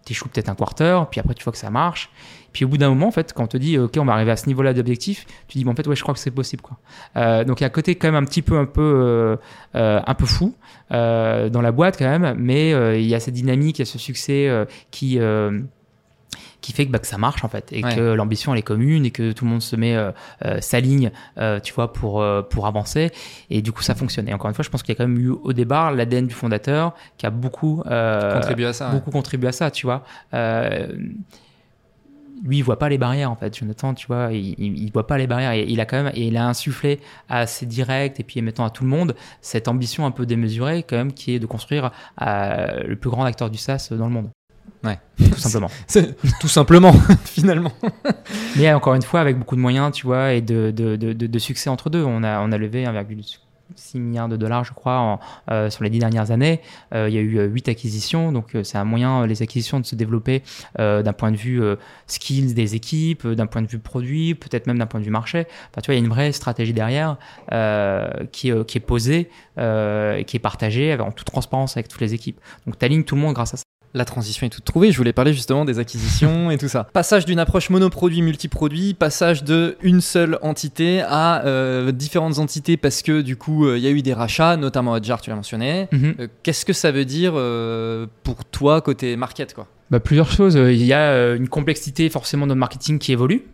tu échoues peut-être un quarter, puis après, tu vois que ça marche. Puis au bout d'un moment, en fait, quand on te dit, OK, on va arriver à ce niveau-là d'objectif, tu dis, bon, en fait, ouais, je crois que c'est possible. Quoi. Euh, donc, il y a un côté quand même un petit peu, un peu, euh, un peu fou dans la boîte quand même, mais il y a cette dynamique, il y a ce succès qui qui fait que, bah, que ça marche en fait et que l'ambition elle est commune et que tout le monde se met euh, euh, s'aligne euh, tu vois pour pour avancer. Et du coup ça fonctionne. Et encore une fois je pense qu'il y a quand même eu au départ l'ADN du fondateur qui a beaucoup contribué à ça beaucoup contribué à ça tu vois. Lui il voit pas les barrières en fait Jonathan tu vois. Il, il, voit pas les barrières. Et il a quand même et il a insufflé à ses directs et puis mettant à tout le monde cette ambition un peu démesurée quand même qui est de construire le plus grand acteur du SaaS dans le monde Ouais. Tout simplement. tout simplement, finalement. Mais encore une fois, avec beaucoup de moyens, tu vois, et de, de, de, de succès entre deux. On a, on a levé 1,2 6 milliards de dollars, je crois, en, sur les 10 dernières années. il y a eu 8 acquisitions, donc c'est un moyen, les acquisitions, de se développer d'un point de vue skills des équipes, d'un point de vue produit, peut-être même d'un point de vue marché. Enfin, tu vois, il y a une vraie stratégie derrière qui, qui, est posée et qui est partagée en toute transparence avec toutes les équipes. Donc, tu alignes tout le monde grâce à ça. La transition est toute trouvée. Je voulais parler justement des acquisitions et tout ça. Passage d'une approche monoproduit, multiproduit, passage de une seule entité à euh, différentes entités parce que du coup euh, il y a eu des rachats, notamment Hotjar, tu l'as mentionné. Mhm. Euh, qu'est-ce que ça veut dire pour toi côté market quoi? Bah, Plusieurs choses. Il y a une complexité forcément de marketing qui évolue.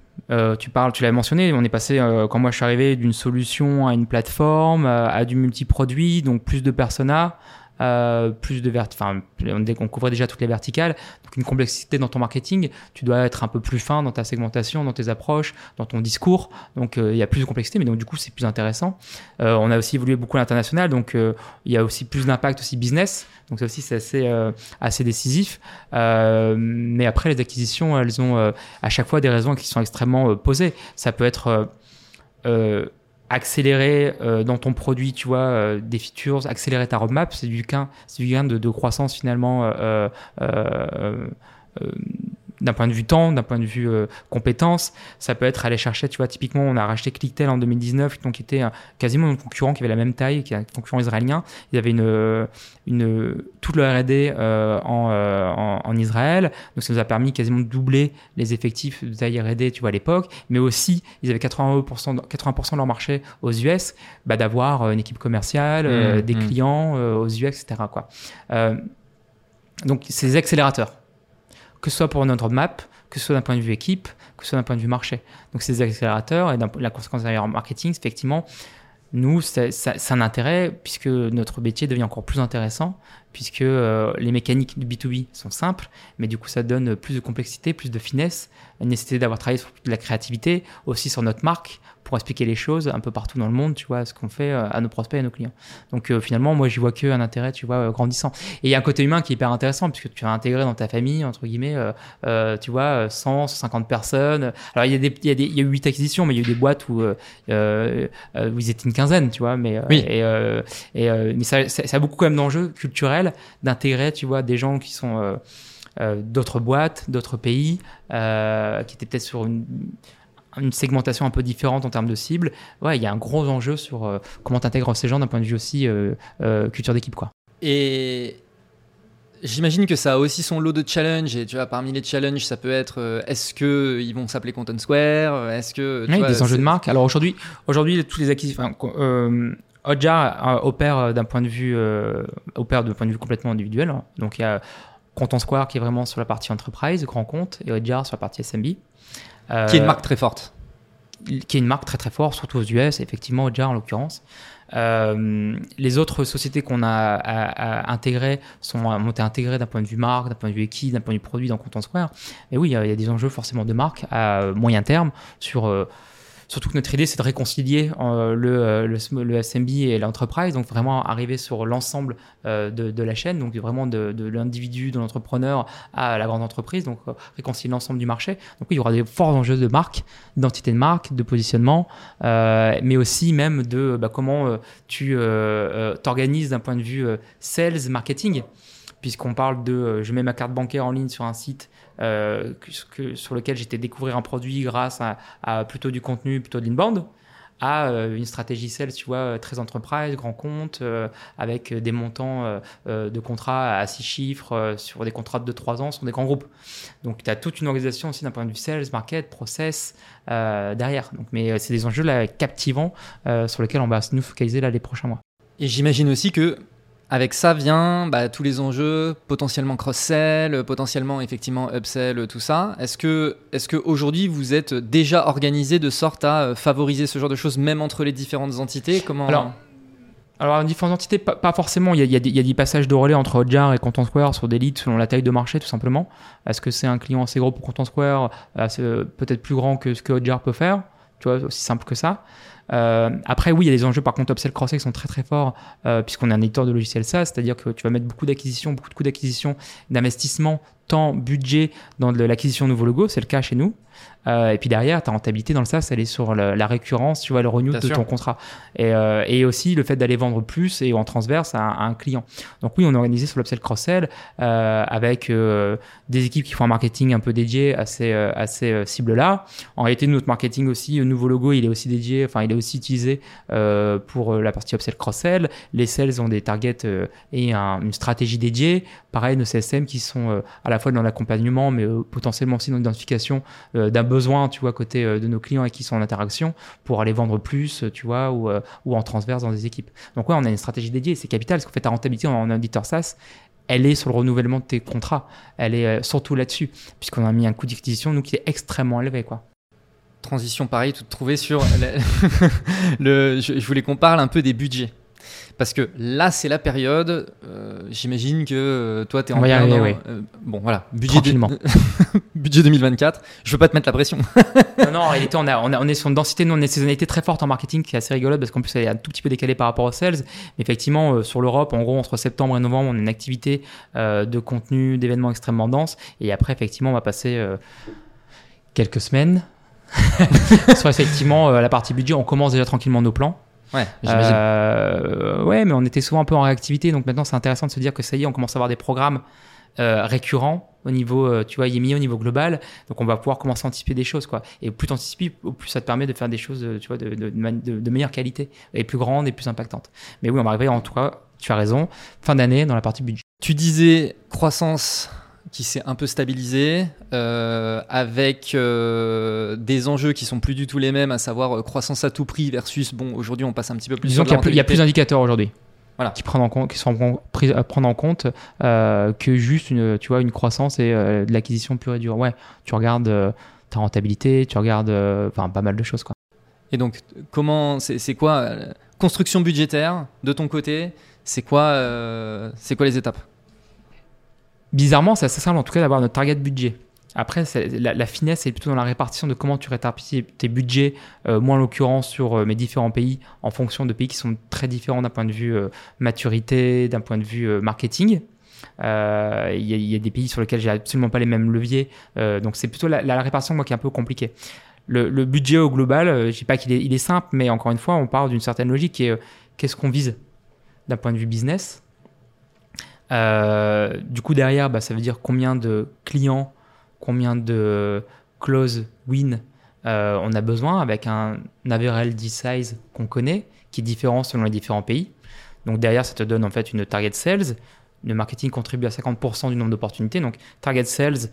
tu parles, tu l'avais mentionné, on est passé quand moi je suis arrivé d'une solution à une plateforme, à du multiproduit, donc plus de personas. Euh, plus de vert, enfin, on, couvrait déjà toutes les verticales, donc une complexité dans ton marketing. Tu dois être un peu plus fin dans ta segmentation, dans tes approches, dans ton discours. Donc euh, il y a plus de complexité, mais donc du coup c'est plus intéressant. Euh, on a aussi évolué beaucoup à l'international, donc il y a aussi plus d'impact aussi business. Donc ça aussi c'est assez assez décisif. mais après les acquisitions, elles ont à chaque fois des raisons qui sont extrêmement posées. Ça peut être accélérer euh, dans ton produit, tu vois, euh, des features, accélérer ta roadmap, c'est du gain, c'est du gain de, croissance finalement euh, d'un point de vue temps, d'un point de vue euh, compétence. Ça peut être aller chercher, tu vois, typiquement, on a racheté Clicktel en 2019, donc qui était quasiment un concurrent qui avait la même taille, qui est un concurrent israélien. Ils avaient une, une, toute le R&D euh, en, euh, en, en, Israël, donc ça nous a permis quasiment de doubler les effectifs de taille R&D, tu vois, à l'époque, mais aussi, ils avaient 80%, 80 de leur marché aux US, bah, d'avoir une équipe commerciale, mmh, des mmh. clients aux US, etc. Quoi. donc, c'est des accélérateurs que ce soit pour notre roadmap, que ce soit d'un point de vue équipe, que ce soit d'un point de vue marché. Donc, ces accélérateurs et la conséquence derrière marketing, effectivement, nous, c'est un intérêt puisque notre métier devient encore plus intéressant, puisque euh, les mécaniques du B2B sont simples, mais du coup, ça donne plus de complexité, plus de finesse, la nécessité d'avoir travaillé sur de la créativité, aussi sur notre marque, pour expliquer les choses un peu partout dans le monde, tu vois, ce qu'on fait euh, à nos prospects et à nos clients. Donc euh, finalement, moi, j'y vois qu'un intérêt, tu vois, euh, grandissant. Et il y a un côté humain qui est hyper intéressant, puisque tu as intégré dans ta famille, entre guillemets, tu vois, 100, 150 personnes. Alors, il y, a des, il, y a des, il y a eu 8 acquisitions, mais il y a eu des boîtes où, où ils étaient une quinzaine, tu vois. Mais, oui. et, et, mais ça, ça, a beaucoup quand même d'enjeux culturels d'intégrer, tu vois, des gens qui sont... d'autres boîtes, d'autres pays, qui étaient peut-être sur une, une segmentation un peu différente en termes de cible, ouais, il y a un gros enjeu sur euh, comment tu intègres ces gens d'un point de vue aussi euh, euh, culture d'équipe. quoi. Et J'imagine que ça a aussi son lot de challenges. Et tu vois, parmi les challenges, ça peut être est-ce que ils vont s'appeler Content Square Est-ce que tu des enjeux de marque. Alors aujourd'hui, aujourd'hui, tous les acquisitions, enfin, Hotjar opère d'un point de vue opère point de vue complètement individuel. Donc il y a Content Square qui est vraiment sur la partie enterprise, grand compte, et Hotjar sur la partie SMB. Euh, qui est une marque très forte. Qui est une marque très très forte, surtout aux US, effectivement, Jar en l'occurrence. Euh, les autres sociétés qu'on a, intégrées sont, ont été intégrées d'un point de vue marque, d'un point de vue équipe, d'un point de vue produit dans Content Square. Mais oui, il y, a des enjeux forcément de marque à moyen terme sur euh, Surtout que notre idée, c'est de réconcilier euh, le, le, SMB et l'entreprise, donc vraiment arriver sur l'ensemble euh, de, la chaîne, donc vraiment de, l'individu, de l'entrepreneur à la grande entreprise, donc euh, réconcilier l'ensemble du marché. Donc il y aura des forts enjeux de marque, d'identité de marque, de positionnement, mais aussi même de bah, comment tu t'organises d'un point de vue sales, marketing. Puisqu'on parle de je mets ma carte bancaire en ligne sur un site euh, sur lequel j'étais découvrir un produit grâce à, plutôt du contenu, plutôt de l'inbound, à euh, une stratégie sales, tu vois, très entreprise, grand compte, euh, avec des montants de contrats à six chiffres sur des contrats de 3 ans sur des grands groupes. Donc, tu as toute une organisation aussi d'un point de vue sales, market, process derrière. Donc, mais c'est des enjeux là, captivants sur lesquels on va nous focaliser là les prochains mois. Et j'imagine aussi que avec ça vient bah, tous les enjeux, potentiellement cross-sell, potentiellement effectivement upsell, tout ça. Est-ce que, est que aujourd'hui vous êtes déjà organisé de sorte à euh, favoriser ce genre de choses même entre les différentes entités? Comment Alors, alors différentes entités, pas, forcément. Il y, a, des passages de relais entre Hotjar et Content Square sur des leads selon la taille de marché, tout simplement. Est-ce que c'est un client assez gros pour Content Square, euh, peut-être plus grand que ce que Hotjar peut faire? Tu vois, aussi simple que ça. Après, oui, il y a des enjeux par contre upsell cross-sell qui sont très très forts puisqu'on est un éditeur de logiciels SaaS, c'est-à-dire que tu vas mettre beaucoup d'acquisitions, beaucoup de coûts d'acquisition, d'investissement, temps, budget dans l'acquisition de nouveaux logos, c'est le cas chez nous. Euh, et puis derrière, ta rentabilité dans le SaaS, elle est sur la, récurrence, tu vois, le renew de ton contrat. Et, euh, et, aussi le fait d'aller vendre plus et en transverse à, un client. Donc oui, on est organisé sur l'upsell cross-sell euh, avec des équipes qui font un marketing un peu dédié à ces, à ces cibles-là. En réalité, notre marketing aussi, nouveau logo, il est aussi dédié, enfin, il est aussi utilisé pour la partie upsell cross-sell. Les sales ont des targets et une stratégie dédiée. Pareil, nos CSM qui sont à la fois dans l'accompagnement, mais potentiellement aussi dans l'identification d'un besoin, tu vois, côté euh, de nos clients et qui sont en interaction pour aller vendre plus, euh, tu vois, ou, euh, en transverse dans des équipes. Donc ouais, on a une stratégie dédiée, c'est capital, parce qu'en fait, ta rentabilité en auditeur SaaS, elle est sur le renouvellement de tes contrats. Elle est surtout là-dessus, puisqu'on a mis un coût d'acquisition, nous, qui est extrêmement élevé, quoi transition pareil, tout trouvé sur le, je, voulais qu'on parle un peu des budgets. Parce que là, c'est la période. Euh, j'imagine que euh, toi, tu es en plein euh, bon, voilà. Budget, budget 2024. Je veux pas te mettre la pression. non, non, en réalité, on, a, on, est sur une densité, nous, on est saisonnalité très forte en marketing qui est assez rigolote parce qu'en plus, elle est un tout petit peu décalée par rapport aux sales. Mais effectivement, sur l'Europe, en gros, entre septembre et novembre, on a une activité de contenu, d'événements extrêmement dense. Et après, effectivement, on va passer quelques semaines. sur effectivement la partie budget, on commence déjà tranquillement nos plans. Ouais, euh, ouais, mais on était souvent un peu en réactivité, donc maintenant c'est intéressant de se dire que ça y est, on commence à avoir des programmes euh, récurrents au niveau, euh, tu vois, IMI au niveau global, donc on va pouvoir commencer à anticiper des choses, quoi. Et plus tu anticipes, plus ça te permet de faire des choses, tu vois, de, de, de, meilleure qualité, et plus grandes et plus impactantes. Mais oui, on va arriver en tout cas, tu as raison, fin d'année dans la partie budget. Tu disais croissance qui s'est un peu stabilisé, euh, avec euh, des enjeux qui sont plus du tout les mêmes, à savoir euh, croissance à tout prix versus, bon, aujourd'hui on passe un petit peu plus Disons qu'il y, a plus d'indicateurs aujourd'hui. Voilà. Qui, prennent en compte, qui sont pris à prendre en compte que juste une, tu vois, une croissance et de l'acquisition pure et dure. Ouais, tu regardes ta rentabilité, tu regardes enfin, pas mal de choses. Quoi. Et donc, comment, c'est quoi construction budgétaire de ton côté C'est quoi, c'est quoi les étapes? Bizarrement, c'est assez simple en tout cas d'avoir notre target budget. Après, la, finesse, c'est plutôt dans la répartition de comment tu répartis tes budgets, euh, moi en l'occurrence sur euh, mes différents pays, en fonction de pays qui sont très différents d'un point de vue euh, maturité, d'un point de vue marketing. Il y, a des pays sur lesquels j'ai absolument pas les mêmes leviers, donc c'est plutôt la, répartition moi qui est un peu compliquée. Le, budget au global, je dis pas qu'il est, est simple, mais encore une fois, on parle d'une certaine logique est qu'est-ce qu'on vise d'un point de vue business? Euh, du coup, derrière, bah, ça veut dire combien de clients, combien de close win euh, on a besoin avec un average size qu'on connaît, qui est différent selon les différents pays. Donc derrière, ça te donne en fait une target sales. Le marketing contribue à 50% du nombre d'opportunités. Donc target sales,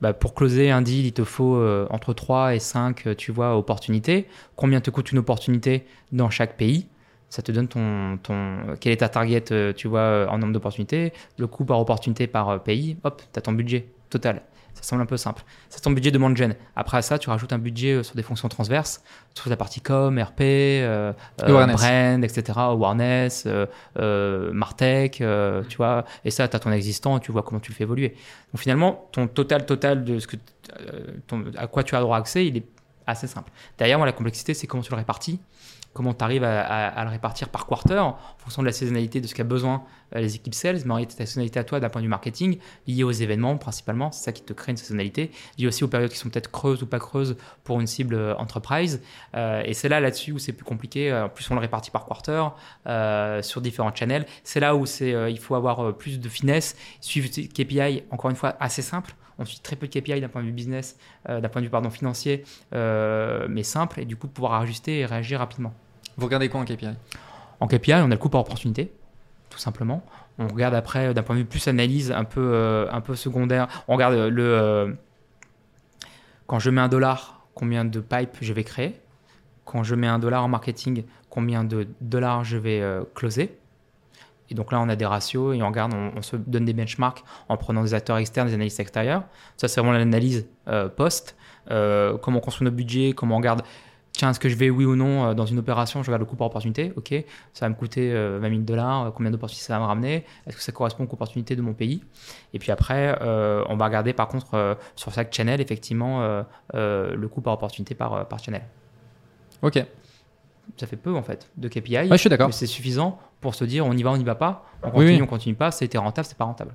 bah, pour closer un deal, il te faut euh, entre 3 et 5, tu vois, opportunités. Combien te coûte une opportunité dans chaque pays? Ça te donne ton, ton quelle est ta target, euh, tu vois, euh, en nombre d'opportunités, le coût par opportunité par euh, pays, hop, tu as ton budget total. Ça semble un peu simple. C'est ton budget de gen. Après ça, tu rajoutes un budget sur des fonctions transverses, sur la partie com, RP, brand, etc., awareness, Martech, tu vois. Et ça, tu as ton existant tu vois comment tu le fais évoluer. Donc finalement, ton total total de ce que, à quoi tu as droit accès, il est assez simple. Derrière, moi, la complexité, c'est comment tu le répartis comment tu arrives à, le répartir par quarter en fonction de la saisonnalité de ce qu'a besoin euh, les équipes sales, mais en réalité ta saisonnalité à toi d'un point de vue marketing, liée aux événements principalement, c'est ça qui te crée une saisonnalité, liée aussi aux périodes qui sont peut-être creuses ou pas creuses pour une cible euh, enterprise. Euh, et c'est là là-dessus où c'est plus compliqué. En plus, on le répartit par quarter sur différents channels. C'est là où c'est, il faut avoir plus de finesse, suivre KPI, encore une fois, assez simple. On suit très peu de KPI d'un point de vue business, d'un point de vue pardon, financier, mais simple, et du coup pouvoir ajuster et réagir rapidement. Vous regardez quoi en KPI En KPI, on a le coût par opportunité, tout simplement. On regarde après, euh, d'un point de vue plus analyse, un peu, euh, un peu secondaire. On regarde le. Euh, quand je mets un dollar, combien de pipes je vais créer. Quand je mets un dollar en marketing, combien de dollars je vais closer. Et donc là, on a des ratios et on regarde, on, se donne des benchmarks en prenant des acteurs externes, des analystes extérieurs. Ça, c'est vraiment l'analyse post. comment on construit nos budgets, comment on regarde tiens, est-ce que je vais oui ou non euh, dans une opération, je regarde le coût par opportunité, ok, ça va me coûter 20 euh, 000 dollars, euh, combien d'opportunités ça va me ramener, est-ce que ça correspond aux opportunités de mon pays? Et puis après, on va regarder par contre sur chaque channel, effectivement, le coût par opportunité par, par channel. Ok. Ça fait peu en fait de KPI. Ouais, je suis d'accord. C'est suffisant pour se dire on y va, on n'y va pas, on continue, oui. on continue pas, c'était rentable, c'est pas rentable.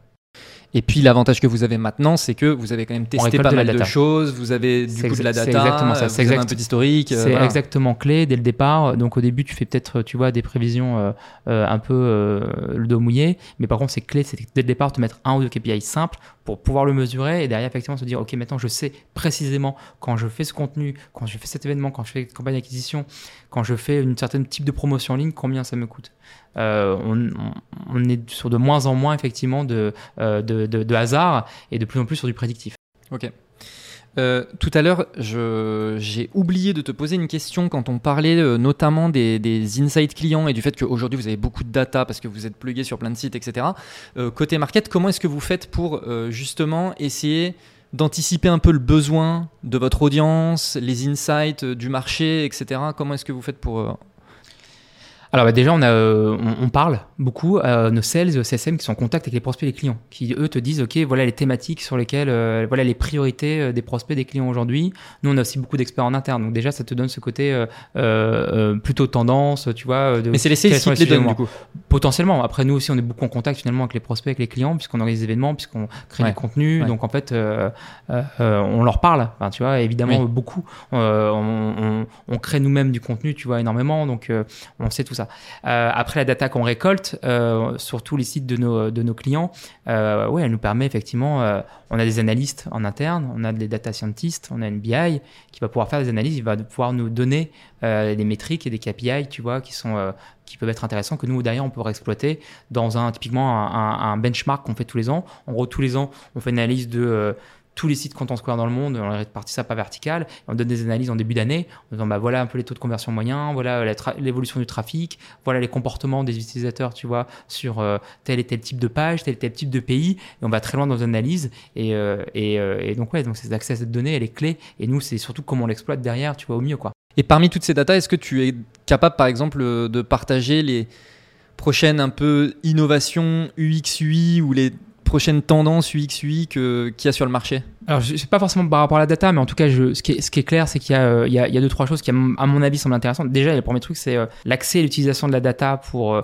Et puis l'avantage que vous avez maintenant, c'est que vous avez quand même testé pas de mal de choses, vous avez du coup de la data, exactement ça, vous c'est avez un exact- peu d'historique. euh, C'est voilà. exactement clé dès le départ. Donc au début, tu fais peut-être, tu vois, des prévisions euh, euh, un peu euh, le dos mouillé, mais par contre, c'est clé, c'est dès le départ de mettre un ou deux KPI simples pour pouvoir le mesurer et derrière effectivement se dire, ok, maintenant je sais précisément quand je fais ce contenu, quand je fais cet événement, quand je fais une campagne d'acquisition, quand je fais une certaine type de promotion en ligne, combien ça me coûte. Euh, on, on- est sur de moins en moins effectivement de, euh, de, de- de hasard et de plus en plus sur du prédictif. Ok. Euh, tout à l'heure, j'ai oublié de te poser une question quand on parlait euh, notamment des, insights clients et du fait qu'aujourd'hui vous avez beaucoup de data parce que vous êtes plugué sur plein de sites, etc. Euh, côté market, comment est-ce que vous faites pour justement essayer d'anticiper un peu le besoin de votre audience, les insights du marché, etc. Comment est-ce que vous faites pour... Alors bah, déjà, on parle beaucoup à nos sales et aux CSM qui sont en contact avec les prospects et les clients, qui eux te disent, OK, voilà les thématiques sur lesquelles, euh, voilà les priorités euh, des prospects et des clients aujourd'hui. Nous, on a aussi beaucoup d'experts en interne, donc déjà, ça te donne ce côté euh, euh, euh, plutôt tendance, tu vois. euh, De, Mais c'est les sales qui les sujets donnent du coup. Potentiellement. Après, nous aussi, on est beaucoup en contact finalement avec les prospects, avec les clients, puisqu'on organise des événements, puisqu'on crée Ouais. du contenu. Ouais. Donc en fait, euh, euh, euh, on leur parle. Enfin, tu vois, évidemment, Oui. beaucoup. Euh, on, on- on crée nous-mêmes du contenu, tu vois, énormément. Donc euh, on sait tout ça. Euh, après, la data qu'on récolte euh, sur tous les sites de nos, de nos clients, euh, ouais, elle nous permet effectivement. euh, on a des analystes en interne, on a des data scientists, on a une BI qui va pouvoir faire des analyses, il va pouvoir nous donner euh, des métriques et des KPI, tu vois, qui sont euh, qui peuvent être intéressants que nous derrière on pourra exploiter dans un typiquement un, benchmark qu'on fait tous les ans. En gros, tous les ans, on fait une analyse de tous les sites Content Square dans le monde, on répartit ça par vertical, on donne des analyses en début d'année, en disant bah voilà un peu les taux de conversion moyens, voilà l'évolution du trafic, voilà les comportements des utilisateurs, tu vois, sur euh, tel et tel type de page, tel et tel type de pays, et on va très loin dans et, euh, et, euh, et donc ouais, donc cet accès à cette donnée, elle est clé, et nous c'est surtout comment on l'exploite derrière, tu vois, au mieux quoi. Et parmi toutes ces datas, est-ce que tu es capable, par exemple, euh, de partager les prochaines un peu innovations UX/UI ou les prochaines tendances UX/UI que- qu'il y a sur le marché? Alors, je sais pas forcément par rapport à la data, mais en tout cas, ce, qui est, clair, c'est qu'il y, a, euh, deux, trois choses qui, à mon, avis, semblent intéressantes. Déjà, le premier truc, c'est euh, l'accès et l'utilisation de la data pour euh,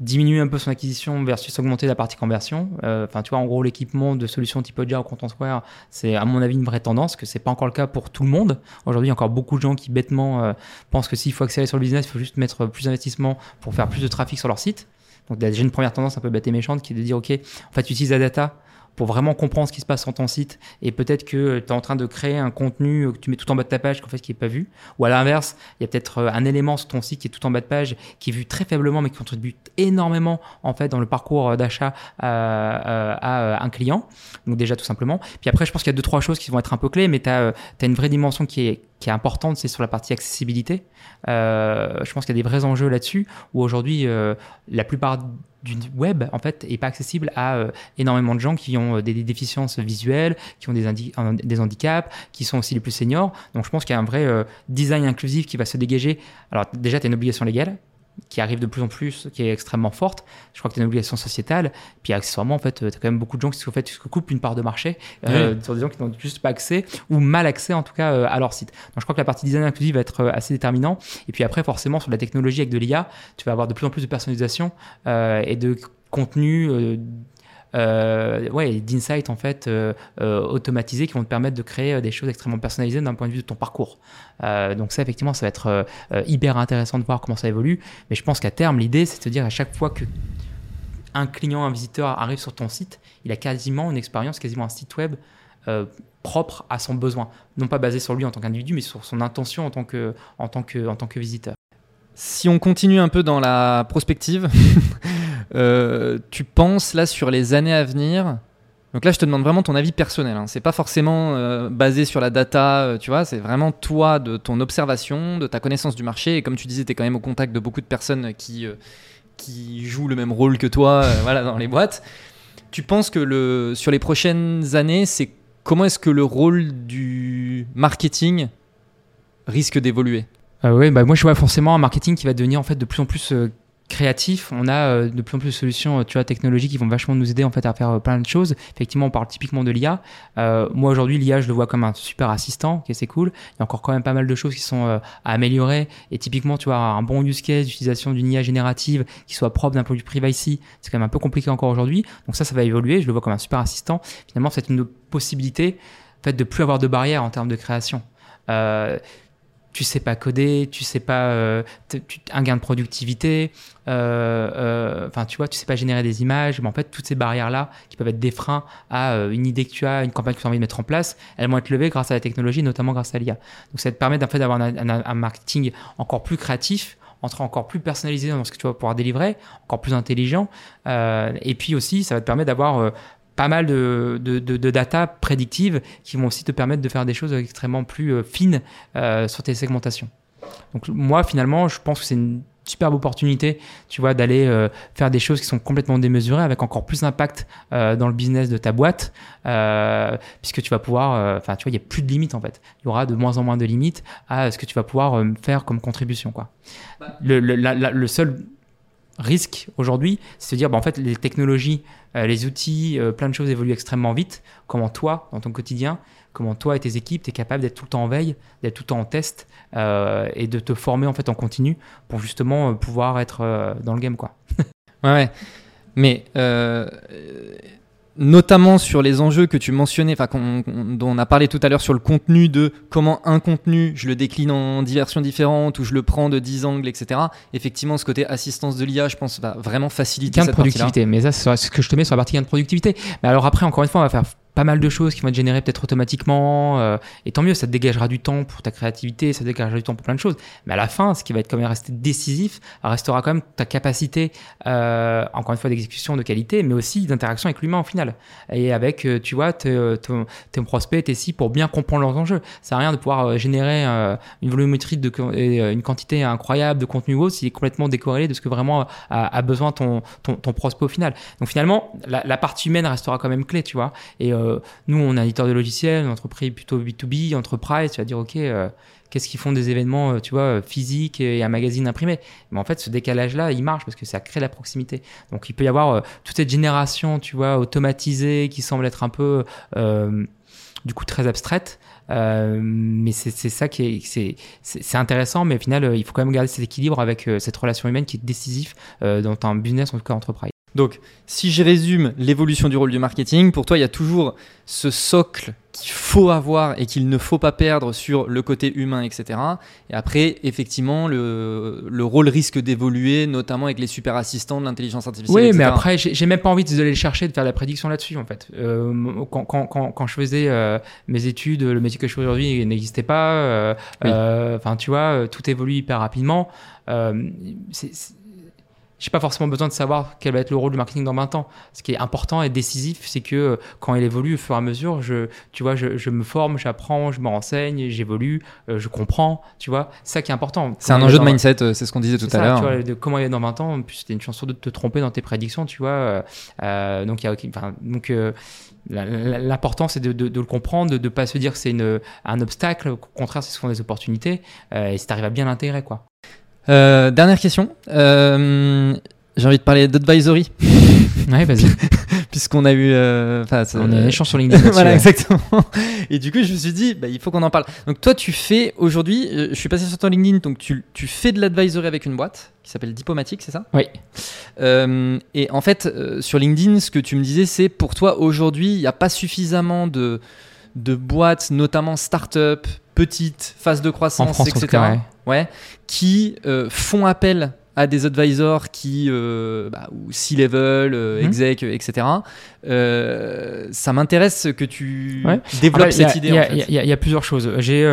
diminuer un peu son acquisition versus augmenter la partie conversion. Enfin, tu vois, en gros, l'équipement de solutions type Oja ou Content Square, c'est à mon avis une vraie tendance, que c'est pas encore le cas pour tout le monde. Aujourd'hui, il y a encore beaucoup de gens qui bêtement pensent que s'il faut accélérer sur le business, il faut juste mettre plus d'investissement pour faire plus de trafic sur leur site. Donc, déjà une première tendance un peu bête et méchante qui est de dire, OK, en fait, tu utilises la data pour vraiment comprendre ce qui se passe sur ton site. Et peut-être que tu es en train de créer un contenu euh, que tu mets tout en bas de ta page qu'en fait qui est pas vu. Ou à l'inverse il y a peut-être euh, un élément sur ton site qui est tout en bas de page qui est vu très faiblement mais qui contribue énormément en fait dans le parcours euh, d'achat euh, euh, à euh, un client. Donc déjà tout simplement. Puis après je pense qu'il y a deux trois choses qui vont être un peu clés mais tu as, une vraie dimension qui est qui est importante, c'est sur la partie accessibilité. Euh, je pense qu'il y a des vrais enjeux là-dessus, où aujourd'hui, euh, la plupart du web, en fait, est pas accessible à euh, énormément de gens qui ont euh, des, déficiences visuelles, qui ont des, des handicaps, qui sont aussi les plus seniors. Donc, je pense qu'il y a un vrai euh, design inclusif qui va se dégager. Alors, déjà, tu as une obligation légale qui arrive de plus en plus, qui est extrêmement forte. Je crois que tu as une obligation sociétale. Puis accessoirement, en fait, tu as quand même beaucoup de gens qui se, fait, qui se coupent une part de marché euh, sur des gens qui n'ont juste pas accès ou mal accès, en tout cas, euh, à leur site. Donc je crois que la partie design inclusif va être euh, assez déterminant. Et puis après, forcément, sur la technologie avec de l'IA, tu vas avoir de plus en plus de personnalisation euh, et de contenu. Euh, ouais, d'insights en fait euh, euh, automatisés qui vont te permettre de créer euh, des choses extrêmement personnalisées d'un point de vue de ton parcours. Donc ça, effectivement, ça va être hyper intéressant de voir comment ça évolue. Mais je pense qu'à terme, l'idée, c'est de te dire à chaque fois que un client, un visiteur arrive sur ton site, il a quasiment une expérience, quasiment un site web propre à son besoin, non pas basé sur lui en tant qu'individu, mais sur son intention en tant que, en tant que, en tant que visiteur. Si on continue un peu dans la prospective, euh, tu penses là sur les années à venir. Donc là, je te demande vraiment ton avis personnel. Hein. C'est pas forcément euh, basé sur la data, euh, tu vois. C'est vraiment toi, de ton observation, de ta connaissance du marché. Et comme tu disais, tu es quand même au contact de beaucoup de personnes qui, qui jouent le même rôle que toi, voilà, dans les boîtes. Tu penses que le, sur les prochaines années, c'est comment est-ce que le rôle du marketing risque d'évoluer? Euh, oui, bah moi je vois forcément un marketing qui va devenir en fait de plus en plus créatif, on a euh, de plus en plus de solutions tu vois, technologiques qui vont vachement nous aider en fait à faire plein de choses. Effectivement, on parle typiquement de l'IA. moi aujourd'hui, l'IA, je le vois comme un super assistant, qui c'est cool. Il y a encore quand même pas mal de choses qui sont à améliorer. Et typiquement, tu vois, un bon use case d'utilisation d'une IA générative qui soit propre d'un point de vue privacy, c'est quand même un peu compliqué encore aujourd'hui. Donc ça, ça va évoluer. Je le vois comme un super assistant. Finalement, c'est une possibilité en fait, de plus avoir de barrières en termes de création. Euh, tu sais pas coder, tu sais pas euh, un gain de productivité, euh, euh, enfin tu vois, tu sais pas générer des images, mais en fait toutes ces barrières là qui peuvent être des freins à une idée que tu as, une campagne que tu as envie de mettre en place, elles vont être levées grâce à la technologie, notamment grâce à l'IA. Donc ça te permet d'avoir un, marketing encore plus créatif, entre encore plus personnalisé dans ce que tu vas pouvoir délivrer, encore plus intelligent, et puis aussi ça va te permettre d'avoir pas mal de, de, de, data prédictives qui vont aussi te permettre de faire des choses extrêmement plus euh, fines euh, sur tes segmentations. Donc moi finalement, je pense que c'est une superbe opportunité, tu vois, d'aller euh, faire des choses qui sont complètement démesurées avec encore plus d'impact dans le business de ta boîte, puisque tu vas pouvoir, enfin, tu vois, il n'y a plus de limites en fait. Il y aura de moins en moins de limites à ce que tu vas pouvoir faire comme contribution, quoi. Bah. Le seul risque aujourd'hui, c'est de dire, bah, en fait, les technologies, euh, les outils, euh, plein de choses évoluent extrêmement vite. Comment toi, dans ton quotidien, comment toi et tes équipes, tu es capable d'être tout le temps en veille, d'être tout le temps en test euh, et de te former en fait en continu pour justement pouvoir être dans le game, quoi. ouais, ouais. Mais notamment sur les enjeux que tu mentionnais, enfin dont on a parlé tout à l'heure sur le contenu de comment un contenu, je le décline en diversions différentes ou je le prends de 10 angles, etc. Effectivement, ce côté assistance de l'IA, je pense, va vraiment faciliter gain de productivité. Mais ça, c'est ce que je te mets sur la partie gain de productivité. Mais alors après, encore une fois, on va faire pas mal de choses qui vont être générées peut-être automatiquement. Euh, et tant mieux, ça te dégagera du temps pour ta créativité, ça te dégagera du temps pour plein de choses. Mais à la fin, ce qui va être quand même rester décisif, restera quand même ta capacité, euh, encore une fois, d'exécution de qualité, mais aussi d'interaction avec l'humain au final. Et avec, euh, tu vois, tes, tes prospects, tes sites pour bien comprendre leurs enjeux. Ça n'a rien de pouvoir générer une volumétrie de, et une quantité incroyable de contenu haut s'il est complètement décorrélé de ce que vraiment a, besoin ton, ton, ton, prospect au final. Donc finalement, la, la, partie humaine restera quand même clé, tu vois. Et nous, on est éditeur de logiciels, une entreprise plutôt B2B, entreprise, tu vas dire, OK, euh, qu'est-ce qu'ils font des événements, euh, tu vois, physiques et un magazine imprimé Mais en fait, ce décalage-là, il marche parce que ça crée la proximité. Donc, il peut y avoir toute cette génération, tu vois, automatisée qui semble être un peu, du coup, très abstraite. mais c'est ça qui est, c'est intéressant, mais au final, il faut quand même garder cet équilibre avec cette relation humaine qui est décisif dans un business, en tout cas entreprise. Donc, si je résume l'évolution du rôle du marketing, pour toi, il y a toujours ce socle qu'il faut avoir et qu'il ne faut pas perdre sur le côté humain, etc. Et après, effectivement, le, le rôle risque d'évoluer, notamment avec les super assistants de l'intelligence artificielle. Oui, mais après, j'ai même pas envie de les chercher, de faire la prédiction là-dessus, en fait. Euh, quand, quand, quand, quand, je faisais euh, mes études, le métier que je fais aujourd'hui n'existait pas. Euh, enfin, tu vois, tout évolue hyper rapidement. c'est j'ai pas forcément besoin de savoir quel va être le rôle du marketing dans 20 ans. Ce qui est important et décisif, c'est que euh, quand il évolue au fur et à mesure, je, tu vois, je, je me forme, j'apprends, je me renseigne, j'évolue, euh, je comprends, tu vois. C'est ça qui est important. C'est un enjeu de mindset, euh, c'est ce qu'on disait tout à l'heure. De comment il est dans 20 ans, plus c'était une chance de te tromper dans tes prédictions, tu vois. Euh, donc il y a, enfin, donc L'important, c'est de, de, de, le comprendre, de ne pas se dire que c'est un obstacle. Au contraire, c'est souvent des opportunités. et si tu arrives à bien l'intégrer, quoi. Euh, dernière question. Euh, j'ai envie de parler d'advisory. ouais, vas-y. Puisqu'on a eu. Euh, on a un échange sur LinkedIn. voilà, exactement. Et du coup, je me suis dit, bah, il faut qu'on en parle. Donc, toi, tu fais aujourd'hui, je suis passé sur ton LinkedIn, donc tu, tu fais de l'advisory avec une boîte qui s'appelle Diplomatique, c'est ça? Oui. et en fait, sur LinkedIn, ce que tu me disais, c'est pour toi, aujourd'hui, il n'y a pas suffisamment de, de boîtes, notamment start-up, petites, phase de croissance, etc ouais, qui euh, font appel à des advisors qui, euh, bah, ou C-level, euh, mhm. exec, etc. ça m'intéresse que tu développes cette idée. Il y, a plusieurs choses. J'ai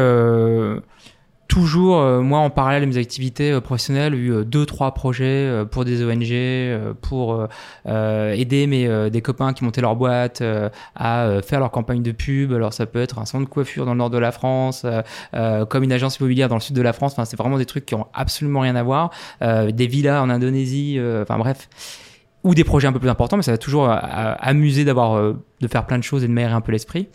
toujours, euh, moi, en parallèle de mes activités euh, professionnelles, eu euh, deux, trois projets pour des ONG, pour aider mes, des copains qui montaient leur boîte à faire leur campagne de pub. Alors, ça peut être un centre de coiffure dans le nord de la France, comme une agence immobilière dans le sud de la France. Enfin, c'est vraiment des trucs qui ont absolument rien à voir. des villas en Indonésie, enfin bref ou des projets un peu plus importants, mais ça va toujours amuser d'avoir de faire plein de choses et de m'aérer un peu l'esprit.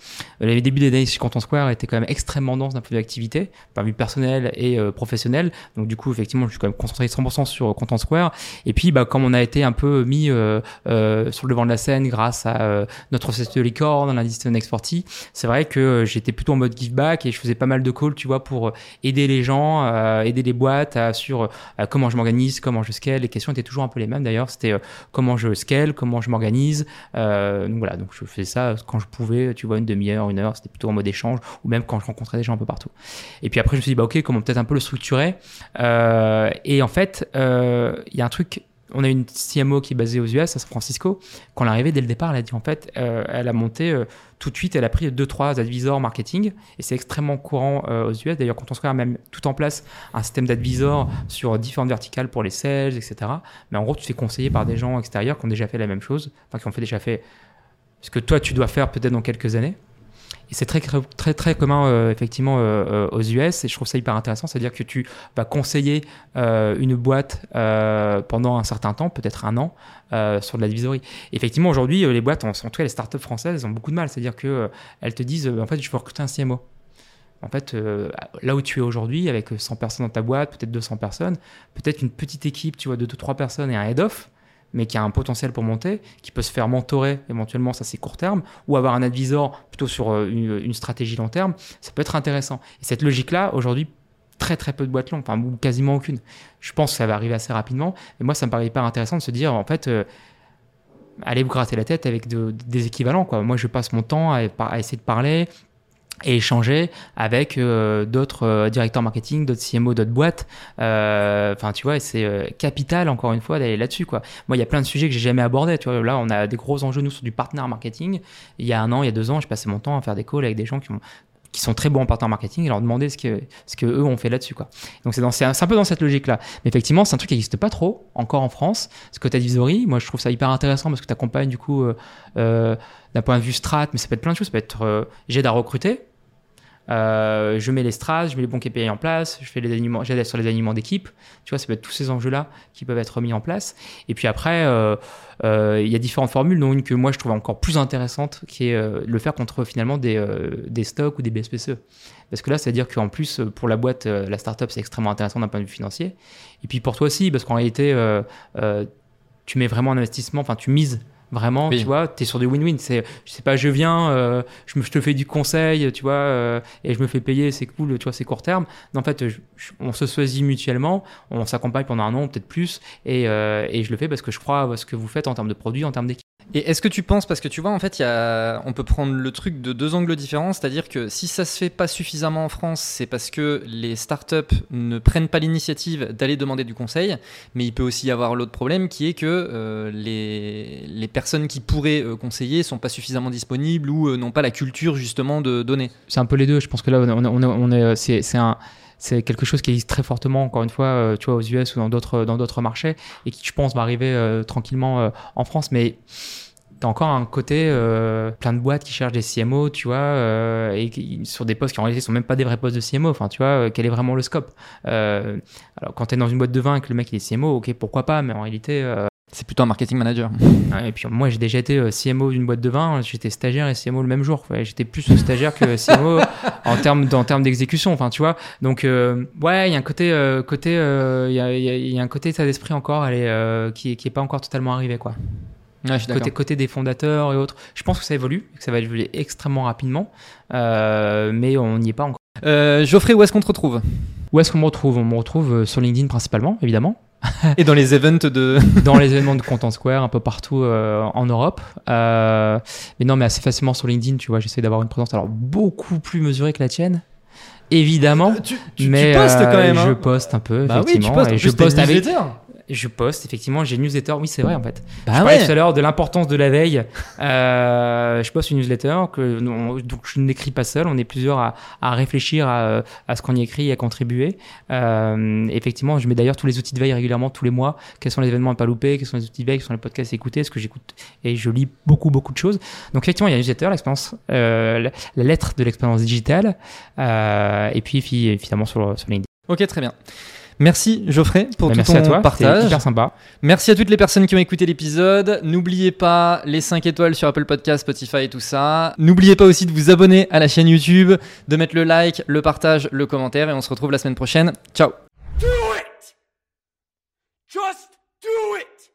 Euh, les débuts des days chez Content Square étaient quand même extrêmement denses d'un point de vue activité, par vue personnelle et euh, professionnelle. Donc du coup, effectivement, je suis quand même concentré 100% sur Content Square. Et puis, bah, comme on a été un peu mis euh, euh sur le devant de la scène grâce à euh, notre société de licorne, l'indice 40, c'est vrai que j'étais plutôt en mode give back et je faisais pas mal de calls, tu vois, pour aider les gens, aider les boîtes à, sur comment je m'organise, comment je scale. Les questions étaient toujours un peu les mêmes d'ailleurs. C'était comment je scale, comment je m'organise. donc voilà, faisais ça quand je pouvais, tu vois, une demi-heure, une heure, c'était plutôt en mode échange, ou même quand je rencontrais des gens un peu partout. Et puis après, je me suis dit, bah ok, comment peut-être un peu le structurer. Euh, et en fait, euh, il y a un truc on a une CMO qui est basée aux US, à San Francisco. Quand elle est arrivée, dès le départ, elle a dit en fait, euh, elle a monté tout de suite, elle a pris deux trois advisors marketing et c'est extrêmement courant aux US. D'ailleurs, quand on se regarde même tout en place un système d'advisors sur différentes verticales pour les sales, etc. Mais en gros, tu fais conseiller par des gens extérieurs qui ont déjà fait la même chose, enfin qui ont déjà fait ce que toi tu dois faire peut-être dans quelques années. Et c'est très, très, très commun euh, effectivement euh, euh, aux US et je trouve ça hyper intéressant. C'est-à-dire que tu vas conseiller une boîte pendant un certain temps, peut-être un an, sur de l'advisory. Effectivement, aujourd'hui, les boîtes, en, tout cas les startups françaises, elles ont beaucoup de mal. C'est-à-dire qu'elles te disent, en fait, je veux recruter un CMO. En fait, là où tu es aujourd'hui, avec 100 personnes dans ta boîte, peut-être 200 personnes, peut-être une petite équipe, tu vois, de 2-3 personnes et un head-off, mais qui a un potentiel pour monter, qui peut se faire mentorer éventuellement, ça c'est court terme, ou avoir un advisor plutôt sur euh, une, stratégie long terme, ça peut être intéressant. Et cette logique-là, aujourd'hui, très très peu de boîtes longues, enfin quasiment aucune. Je pense que ça va arriver assez rapidement. Et moi, ça me paraît hyper intéressant de se dire, en fait, euh, allez vous gratter la tête avec des équivalents. Quoi. Moi, je passe mon temps à essayer de parler, et échanger avec euh, d'autres euh, directeurs marketing, d'autres CMO, d'autres boîtes. Euh, enfin, tu vois, c'est capital encore une fois d'aller là-dessus. Moi, il y a plein de sujets que j'ai jamais abordés. Là, on a des gros enjeux nous sur du partenaire marketing. Il y a un an, il y a deux ans, je passais mon temps à faire des calls avec des gens qui ont qui sont très bons en partenaire marketing et leur demander ce que ce que eux ont fait là-dessus. Donc c'est un, peu dans cette logique là. Mais effectivement, c'est un truc qui n'existe pas trop encore en France. Ce côté advisory, moi je trouve ça hyper intéressant parce que tu accompagnes du coup euh, d'un point de vue strat, mais ça peut être plein de choses, ça peut être j'aide à recruter euh, je mets les strass, je mets les bons KPI en place, je fais les j'aide sur les aliments d'équipe. Tu vois, ça peut être tous ces enjeux-là qui peuvent être mis en place. Et puis après, euh, euh, il y a différentes formules, dont une que moi je trouve encore plus intéressante, qui est le faire contre finalement des, des stocks ou des BSPCE. Parce que là, c'est-à-dire qu'en plus, pour la boîte, la startup, c'est extrêmement intéressant d'un point de vue financier. Et puis pour toi aussi, parce qu'en réalité, tu mets vraiment un investissement, enfin, tu mises Vraiment, tu vois, tu es sur du win-win. C'est, je sais pas, je viens, euh, je, me, je, te fais du conseil, tu vois, euh, et je me fais payer, c'est cool, tu vois, c'est court terme. Non, en fait, on se choisit mutuellement, on s'accompagne pendant un an, peut-être plus, et, euh, et, je le fais parce que je crois à ce que vous faites en termes de produits, en termes d'équipe. Et est-ce que tu penses, parce que tu vois, en fait, y a, on peut prendre le truc de deux angles différents, c'est-à-dire que si ça se fait pas suffisamment en France, c'est parce que les startups ne prennent pas l'initiative d'aller demander du conseil, mais il peut aussi y avoir l'autre problème qui est que euh, les, les, personnes qui pourraient euh, conseiller sont pas suffisamment disponibles ou euh, n'ont pas la culture justement de donner. C'est un peu les deux, je pense que là, on, on, est, c'est un c'est quelque chose qui existe très fortement, encore une fois, tu vois, aux US ou dans d'autres dans d'autres marchés, et qui, je pense, va arriver tranquillement en France. Mais T'as encore un côté euh, plein de boîtes qui cherchent des CMO, tu vois, euh, et sur des postes qui en réalité sont même pas des vrais postes de CMO. Enfin, tu vois, euh, quel est vraiment le scope? Alors, quand t'es dans une boîte de vin et que le mec il est CMO, ok, pourquoi pas, mais en réalité. C'est plutôt un marketing manager. et puis moi, j'ai déjà été CMO d'une boîte de vin. J'étais stagiaire et CMO le même jour. J'étais plus stagiaire que CMO en termes en termes d'exécution. Enfin, tu vois. Donc ouais, il y a un côté côté il y, a, y, a, un côté état d'esprit encore, elle qui qui est pas encore totalement arrivé quoi côté, côté des fondateurs et autres. Je pense que ça évolue, que ça va évoluer extrêmement rapidement, euh, mais on n'y est pas encore. Euh, Geoffrey, où est-ce qu'on te retrouve? Où est-ce qu'on me retrouve? On me retrouve euh, sur LinkedIn principalement, évidemment. et dans les events de dans les événements de Content Square un peu partout en Europe. Mais non mais assez facilement sur LinkedIn tu vois j'essaie d'avoir une présence alors beaucoup plus mesurée que la tienne. Évidemment tu, mais postes quand même je hein. poste un peu bah effectivement oui, tu postes, et je poste avec je poste, effectivement, j'ai une newsletter. Oui, c'est vrai, en fait. Bah je parlais tout à l'heure de l'importance de la veille. Euh, je poste une newsletter que donc je n'écris pas seul. On est plusieurs à, à réfléchir à, à ce qu'on y écrit et à contribuer. Euh, effectivement, je mets d'ailleurs tous les outils de veille régulièrement, tous les mois. Quels sont les événements à pas louper? Quels sont les outils de veille? Quels sont les podcasts à écouter? Ce que j'écoute et je lis beaucoup, beaucoup de choses? Donc, effectivement, il y a une newsletter, l'expérience, euh, la, la, lettre de l'expérience digitale. Euh, et puis, évidemment, sur, sur LinkedIn. Ok, très bien. Merci Geoffrey pour Bah, tout merci ton à toi, partage. c'était hyper sympa. Merci à toutes les personnes qui ont écouté l'épisode. N'oubliez pas les 5 étoiles sur Apple Podcast, Spotify et tout ça. N'oubliez pas aussi de vous abonner à la chaîne YouTube, de mettre le like, le partage, le commentaire et on se retrouve la semaine prochaine. Ciao Do it! Just do it!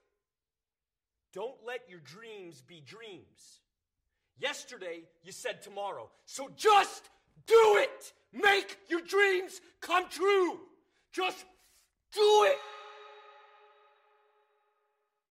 Don't let your dreams be dreams. Yesterday, you said tomorrow. So just do it! Make your dreams come true! Just do it!